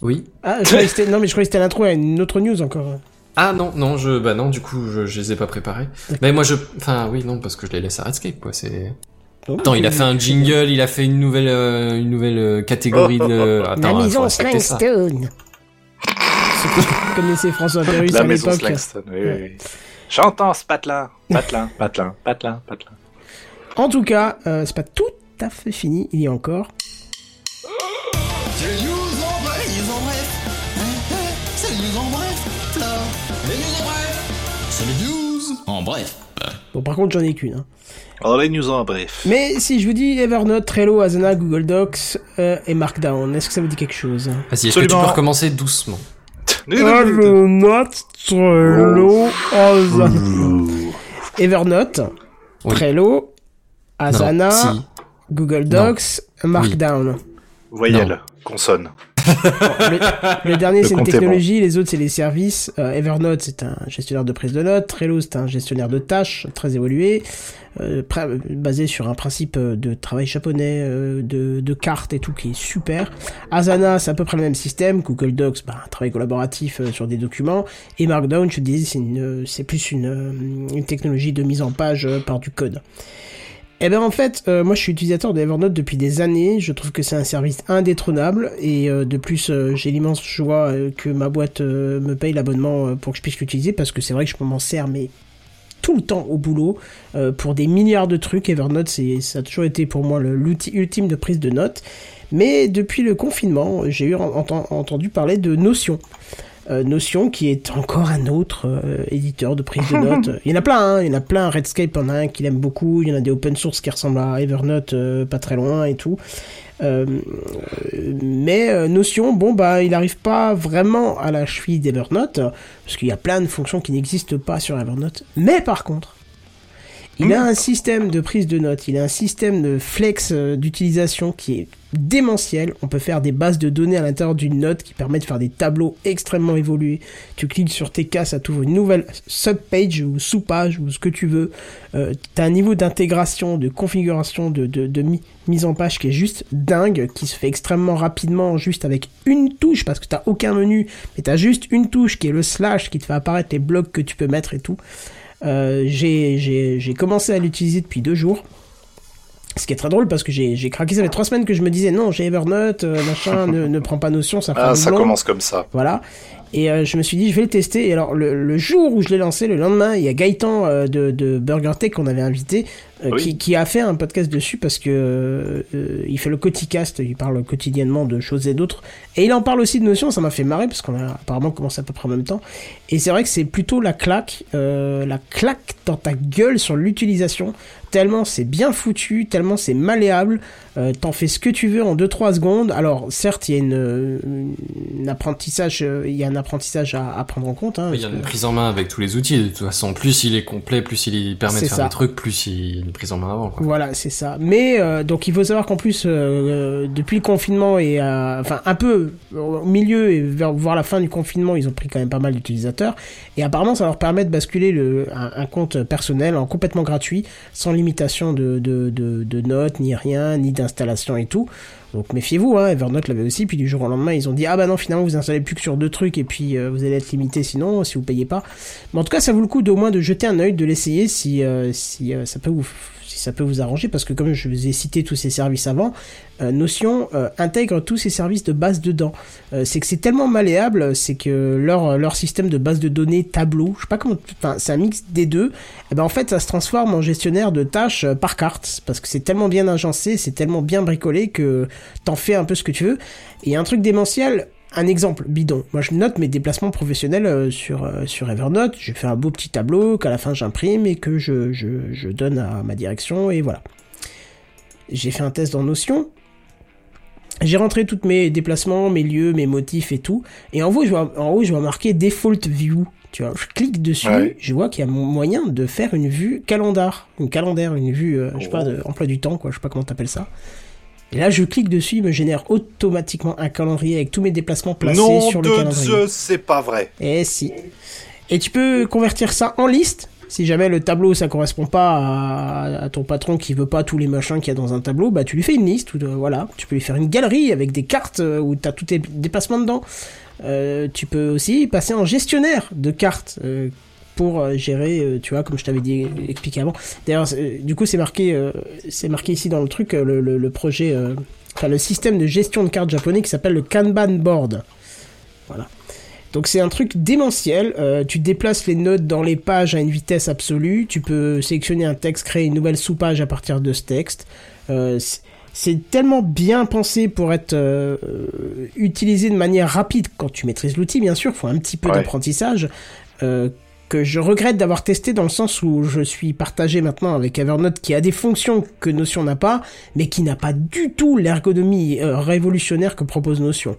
Oui. Ah, je croyais que c'était... Non, mais je croyais que c'était l'intro à une autre news encore. Ah non, non, je, bah non, du coup, je, je les ai pas préparés. Mais moi, je, enfin, oui, non, parce que je les laisse à Redscape, quoi. C'est. Non, Attends, il a fait un jingle, il a fait une nouvelle, euh, une nouvelle euh, catégorie de. La Attends, maison respecter ça. Slangstone. Ceux qui connaissaient François Pérus La à maison l'époque. Slangston. Oui, oui, oui. J'entends ce patelin. Patelin, patelin, patelin, patelin. En tout cas, euh, c'est pas tout à fait fini. Il y a encore. C'est les news en bref, les news en bref. C'est les news en bref, là. Les news en bref. C'est les news en bref. Bon, par contre, j'en ai qu'une. hein. Alors les news en bref. Mais si je vous dis Evernote, Trello, Asana, Google Docs euh, et Markdown, est-ce que ça vous dit quelque chose? Vas-y, est-ce que tu peux recommencer doucement? Evernote, Trello, Asana. Evernote, Oui. Trello, Asana, Non, si. Google Docs, Markdown. Voyelle, consonne. Le, le dernier, c'est une technologie, les autres, c'est les services. Euh, Evernote, c'est un gestionnaire de prise de notes. Trello, c'est un gestionnaire de tâches très évolué, euh, basé sur un principe euh, de travail japonais, euh, de, de cartes et tout, qui est super. Asana, c'est à peu près le même système. Google Docs, bah, un travail collaboratif sur des documents. Et Markdown, je te disais, c'est plus une, une technologie de mise en page par du code. Eh ben en fait, euh, moi je suis utilisateur de Evernote depuis des années. Je trouve que c'est un service indétrônable et euh, de plus euh, j'ai l'immense joie que ma boîte me paye l'abonnement pour que je puisse l'utiliser parce que c'est vrai que je m'en sers mais tout le temps au boulot pour des milliards de trucs. Evernote c'est ça a toujours été pour moi l'outil ultime de prise de notes. Mais depuis le confinement, j'ai eu ent- enten- entendu parler de Notion. Euh, Notion qui est encore un autre euh, éditeur de prise de notes. Il y en a plein, hein, il y en a plein. Redscape en a un qu'il aime beaucoup. Il y en a des open source qui ressemblent à Evernote euh, pas très loin et tout. Euh, mais euh, Notion, bon bah il n'arrive pas vraiment à la cheville d'Evernote parce qu'il y a plein de fonctions qui n'existent pas sur Evernote. Mais par contre, il a un système de prise de notes, il a un système de flex euh, d'utilisation qui est démentiel. On peut faire des bases de données à l'intérieur d'une note qui permet de faire des tableaux extrêmement évolués. Tu cliques sur tes cas, ça t'ouvre une nouvelle subpage ou sous-page ou ce que tu veux. Euh, T'as un niveau d'intégration, de configuration, de, de, de mi- mise en page qui est juste dingue, qui se fait extrêmement rapidement, juste avec une touche, parce que t'as aucun menu, mais t'as juste une touche qui est le slash qui te fait apparaître les blocs que tu peux mettre et tout. Euh, j'ai- commencé à l'utiliser depuis deux jours. Ce qui est très drôle parce que j'ai craqué, ça fait trois semaines que je me disais non, j'ai Evernote, euh, machin, ne, ne prends pas notion, ça Ah, ça commence comme ça. Voilà. Et euh, je me suis dit, je vais le tester. Et alors, le, le jour où je l'ai lancé, le lendemain, il y a Gaëtan euh, de, de Burger Tech qu'on avait invité. Euh, Oui. qui, qui a fait un podcast dessus parce que euh, euh, il fait le Coticast, il parle quotidiennement de choses et d'autres, et il en parle aussi de Notion, ça m'a fait marrer parce qu'on a apparemment commencé à peu près en même temps, et c'est vrai que c'est plutôt la claque, euh, la claque dans ta gueule sur l'utilisation, tellement c'est bien foutu, tellement c'est malléable, euh, t'en fais ce que tu veux en 2-3 secondes. Alors certes, il y a une, une apprentissage, il y a un apprentissage à, à prendre en compte. Hein, Il y a une que- prise en main avec tous les outils. De toute façon, plus il est complet, plus il permet de faire ça. des trucs, plus il prise en main avant. Voilà, c'est ça. Mais euh, donc il faut savoir qu'en plus, euh, depuis le confinement et euh, enfin un peu au milieu et vers voir la fin du confinement, ils ont pris quand même pas mal d'utilisateurs. Et apparemment, ça leur permet de basculer le, un, compte personnel en complètement gratuit, sans limitation de notes, ni rien, ni d'installation et tout. Donc méfiez-vous, hein, Evernote l'avait aussi, puis du jour au lendemain, ils ont dit ah bah non, finalement vous installez plus que sur deux trucs et puis euh, vous allez être limité sinon si vous payez pas. Mais en tout cas, ça vaut le coup d'au moins de jeter un œil, de l'essayer si euh, si euh, ça peut vous ça peut vous arranger parce que comme je vous ai cité tous ces services avant, euh, Notion euh, intègre tous ces services de base dedans. Euh, c'est que c'est tellement malléable, c'est que leur leur système de base de données tableau, je sais pas comment, enfin c'est un mix des deux. Et ben en fait, ça se transforme en gestionnaire de tâches euh, par carte parce que c'est tellement bien agencé, c'est tellement bien bricolé que t'en fais un peu ce que tu veux. Et un truc démentiel, un exemple bidon. Moi, je note mes déplacements professionnels euh, sur, euh, sur Evernote. Je fais un beau petit tableau qu'à la fin j'imprime et que je, je, je donne à ma direction et voilà. J'ai fait un test dans Notion. J'ai rentré tous mes déplacements, mes lieux, mes motifs et tout. Et en haut, je vois, en haut, je vois marqué Default View. Tu vois, je clique dessus, Ouais. je vois qu'il y a moyen de faire une vue calendar, une calendaire, une vue, euh, je sais pas, Oh. de emploi du temps, quoi, je sais pas comment t'appelles ça. Et là, je clique dessus, il me génère automatiquement un calendrier avec tous mes déplacements placés sur le calendrier. Dieu, c'est pas vrai. Et si. Et tu peux convertir ça en liste. Si jamais le tableau ça correspond pas à, à ton patron qui veut pas tous les machins qu'il y a dans un tableau, bah tu lui fais une liste ou de- voilà, tu peux lui faire une galerie avec des cartes euh, où t'as tous tes déplacements dedans. Euh, tu peux aussi passer en gestionnaire de cartes euh, pour euh, gérer, euh, tu vois, comme je t'avais dit expliqué avant. D'ailleurs, c'est- du coup, c'est marqué, euh, c'est marqué ici dans le truc euh, le, le- le projet, euh, enfin le système de gestion de cartes japonais qui s'appelle le Kanban board. Voilà. Donc c'est un truc démentiel. euh, tu déplaces les notes dans les pages à une vitesse absolue. Tu peux sélectionner un texte, créer une nouvelle sous-page à partir de ce texte. Euh, c'est- tellement bien pensé pour être euh, euh, utilisé de manière rapide quand tu maîtrises l'outil, bien sûr. Il faut un petit peu Ouais. d'apprentissage. Que je regrette d'avoir testé dans le sens où je suis partagé maintenant avec Evernote qui a des fonctions que Notion n'a pas, mais qui n'a pas du tout l'ergonomie euh, révolutionnaire que propose Notion.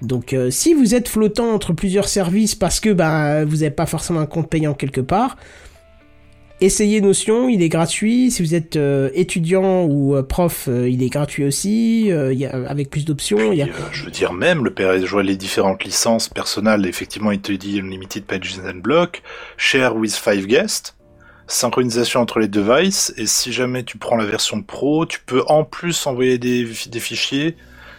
Donc euh, si vous êtes flottant entre plusieurs services parce que bah, vous n'avez pas forcément un compte payant quelque part, essayez Notion, il est gratuit. Si vous êtes euh, étudiant ou euh, prof, euh, il est gratuit aussi, y a, avec plus d'options. il y a- je veux dire, même le je les différentes licences personnelles, effectivement, il te dit Unlimited Pages and Block, Share with five guests, synchronisation entre les devices, et si jamais tu prends la version pro, tu peux en plus envoyer des, des fichiers,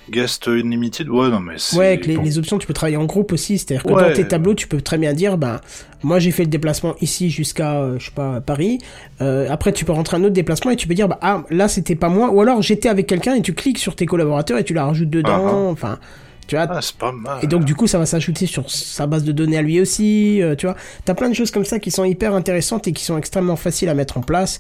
Guest Unlimited, ouais, non, mais c'est... Ouais, avec les, bon. les options, tu peux travailler en groupe aussi. C'est-à-dire que Ouais. dans tes tableaux, tu peux très bien dire, ben, moi j'ai fait le déplacement ici jusqu'à, euh, je sais pas, Paris. Euh, après, tu peux rentrer un autre déplacement et tu peux dire, bah, ah, là c'était pas moi. Ou alors j'étais avec quelqu'un et tu cliques sur tes collaborateurs et tu la rajoutes dedans. Enfin, tu vois. Ah, c'est pas mal. Et donc du coup, ça va s'ajouter sur sa base de données à lui aussi. euh, tu vois, t'as plein de choses comme ça qui sont hyper intéressantes et qui sont extrêmement faciles à mettre en place.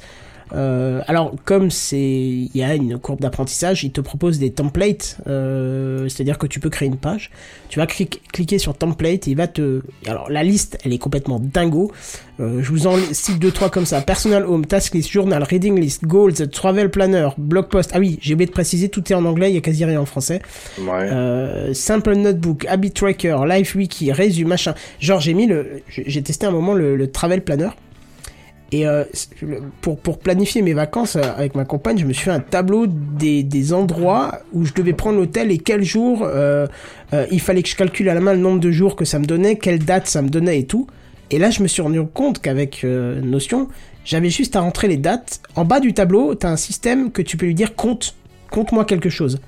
Euh, alors, comme c'est, il y a une courbe d'apprentissage, il te propose des templates, euh, c'est-à-dire que tu peux créer une page. Tu vas cliquer sur template, et il va te, alors la liste, elle est complètement dingo. Euh, je vous en cite deux trois comme ça personal home, task list, journal, reading list, goals, travel planner, blog post. Ah oui, j'ai oublié de préciser, tout est en anglais, il y a quasi rien en français. Ouais. Euh, simple notebook, habit tracker, life wiki, résume, machin. Genre j'ai mis le, j'ai j'ai testé un moment le, le travel planner. Et euh, pour, planifier mes vacances euh, avec ma compagne, je me suis fait un tableau des, endroits où je devais prendre l'hôtel et quel jour euh, il fallait que je calcule à la main le nombre de jours que ça me donnait, quelle date ça me donnait et tout. Et là, je me suis rendu compte qu'avec Notion, j'avais juste à rentrer les dates. En bas du tableau, tu as un système que tu peux lui dire compte, compte-moi quelque chose.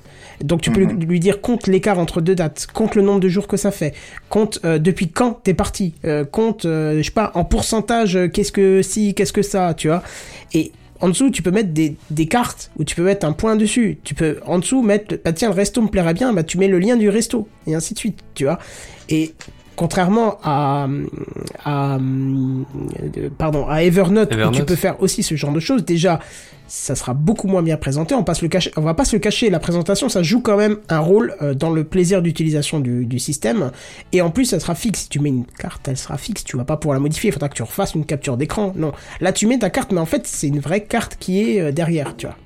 Donc tu peux lui- lui dire compte l'écart entre deux dates, compte le nombre de jours que ça fait, compte euh, depuis quand t'es parti, euh, compte euh, je sais pas en pourcentage qu'est-ce que si, qu'est-ce que ça, tu vois. Et en dessous tu peux mettre des, des cartes où tu peux mettre un point dessus. Tu peux en dessous mettre bah tiens le resto me plairait bien, bah tu mets le lien du resto et ainsi de suite, tu vois. Et contrairement à, à, pardon, à Evernote, où tu peux faire aussi ce genre de choses. Déjà, ça sera beaucoup moins bien présenté. On passe le on va pas se le cacher. La présentation, ça joue quand même un rôle euh, dans le plaisir d'utilisation du, du système. Et en plus, ça sera fixe. Si tu mets une carte, elle sera fixe. Tu vas pas pouvoir la modifier. Il faudra que tu refasses une capture d'écran. Non. Là, tu mets ta carte, mais en fait, c'est une vraie carte qui est euh, derrière, tu vois.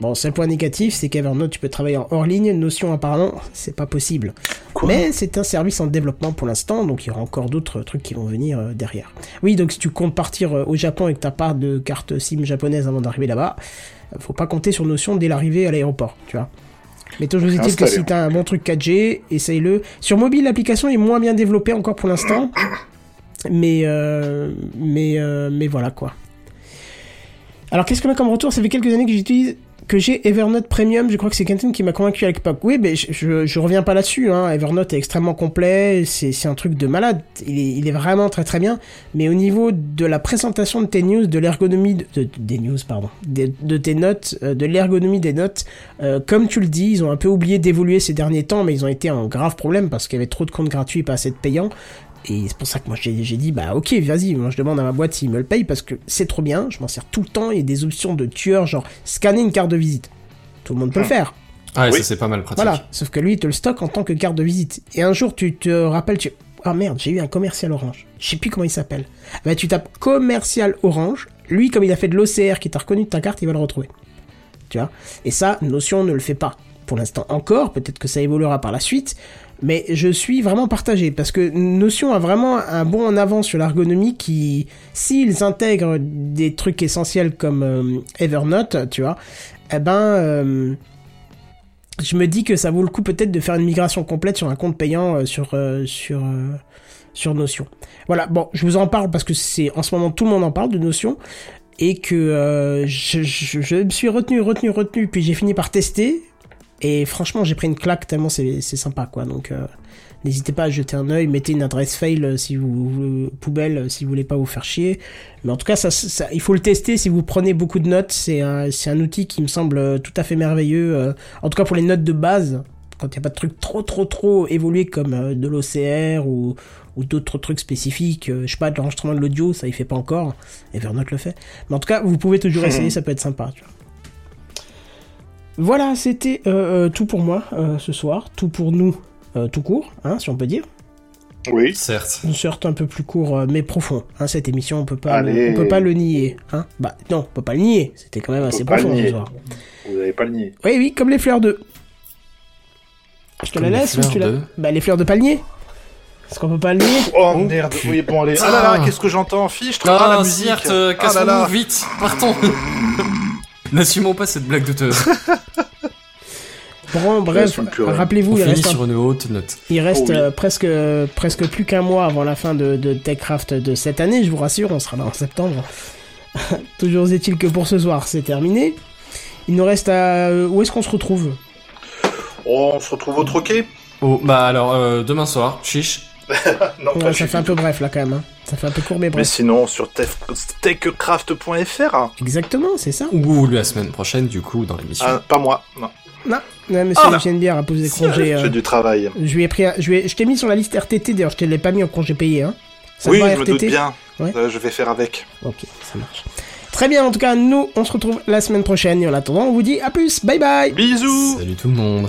Bon, seul point négatif, c'est qu'Evernote, tu peux travailler en hors ligne. Notion, apparemment, c'est pas possible. Mais c'est un service en développement pour l'instant, donc il y aura encore d'autres trucs qui vont venir euh, derrière. Oui, donc si tu comptes partir euh, au Japon et que t'as pas de carte SIM japonaise avant d'arriver là-bas, euh, faut pas compter sur Notion dès l'arrivée à l'aéroport, tu vois. Mais toujours est-il que si t'as un bon truc 4G, essaye-le. Sur mobile, l'application est moins bien développée encore pour l'instant. Mais, euh, mais, euh, mais voilà quoi. Alors qu'est-ce qu'on a comme retour? Ça fait quelques années que j'utilise que j'ai Evernote Premium, je crois que c'est quelqu'un qui m'a convaincu à l'époque. Oui, mais je, je, reviens pas là-dessus. Hein. Evernote est extrêmement complet, c'est un truc de malade. Il est, vraiment très très bien. Mais au niveau de la présentation de tes news, de l'ergonomie de, de- des de, tes notes, euh, de l'ergonomie des notes, euh, comme tu le dis, ils ont un peu oublié d'évoluer ces derniers temps, mais ils ont été un grave problème parce qu'il y avait trop de comptes gratuits pas assez de payants. Et c'est pour ça que moi j'ai j'ai dit bah ok vas-y moi je demande à ma boîte s'ils me le payent parce que c'est trop bien, je m'en sers tout le temps, il y a des options de tueur genre scanner une carte de visite. Tout le monde peut le faire. Ah, ouais, Oui. ça c'est pas mal pratique. Voilà, sauf que lui il te le stocke en tant que carte de visite. Et un jour tu te rappelles tu ah merde, j'ai eu un commercial orange. Je sais plus comment il s'appelle. Bah tu tapes commercial orange, lui comme il a fait de l'OCR qui t'a reconnu de ta carte, il va le retrouver. Tu vois? Et ça Notion ne le fait pas pour l'instant encore, peut-être que ça évoluera par la suite, mais je suis vraiment partagé parce que Notion a vraiment un bond en avant sur l'ergonomie qui, s'ils intègrent des trucs essentiels comme euh, Evernote, tu vois, eh ben, euh, je me dis que ça vaut le coup peut-être de faire une migration complète sur un compte payant euh, sur sur sur Notion. Voilà, bon, je vous en parle parce que c'est en ce moment tout le monde en parle de Notion et que je me suis retenu, retenu, retenu, puis j'ai fini par tester. Et franchement, j'ai pris une claque tellement c'est c'est sympa, quoi. Donc, euh, n'hésitez pas à jeter un œil, mettez une adresse fail euh, si vous, poubelle euh, si vous voulez pas vous faire chier. Mais en tout cas, ça, ça, il faut le tester si vous prenez beaucoup de notes. C'est un, c'est un outil qui me semble euh, tout à fait merveilleux. en tout cas, pour les notes de base, quand il n'y a pas de trucs trop, trop, trop évolués comme de l'OCR ou, ou d'autres trucs spécifiques, je sais pas, de l'enregistrement de l'audio, ça il fait pas encore. Evernote le fait. Mais en tout cas, vous pouvez toujours essayer, ça peut être sympa. Tu vois. Voilà, c'était euh, euh, tout pour moi euh, ce soir, tout pour nous, euh, tout court, hein, si on peut dire. Oui. Certes. Une sorte un peu plus court, mais profond. Hein, cette émission, on peut pas, le, on peut pas le nier. Hein. Bah non, on peut pas le nier. C'était quand même assez profond ce soir. Vous n'avez pas le nier. Oui, oui, comme les fleurs de. Je te Comme la laisse ou la. de- Bah les fleurs de palmier. Est-ce qu'on peut pas le nier? Oh, merde. Oui, bon, allez. Ah là là, qu'est-ce que j'entends? Fiche, ah, la musique. certes, ah là là. cassons-nous vite, partons. N'assumons pas cette blague douteuse. Bon, bref, rappelez-vous, il reste, un- sur une haute note. il reste Oh oui. euh, presque, presque plus qu'un mois avant la fin de, de TechCraft de cette année, je vous rassure, on sera là en septembre. Toujours est-il que pour ce soir, c'est terminé. Il nous reste à... euh, Où est-ce qu'on se retrouve? Oh, on se retrouve au troquet Oh, bah alors, euh, demain soir, chiche. Non, Ouais, pas Ça fait un peu bref là quand même. hein. Ça fait un peu court mais Mais bref. sinon, sur tech- techcraft.fr. Exactement, c'est ça. Ou la semaine prochaine, du coup, dans l'émission. Ah, pas moi. Non. Non, non monsieur Ah, là. Genebière a posé des congés. euh, J'ai du travail. Je lui ai pris, un- je, lui ai- je t'ai mis sur la liste RTT d'ailleurs, je te l'ai pas mis en congé payé, hein. Ça oui, je me doute RTT bien. Ouais. Euh, je vais faire avec. Ok, ça marche. Très bien, en tout cas, nous, on se retrouve la semaine prochaine. Et en attendant, on vous dit à plus, bye bye Bisous Salut tout le monde.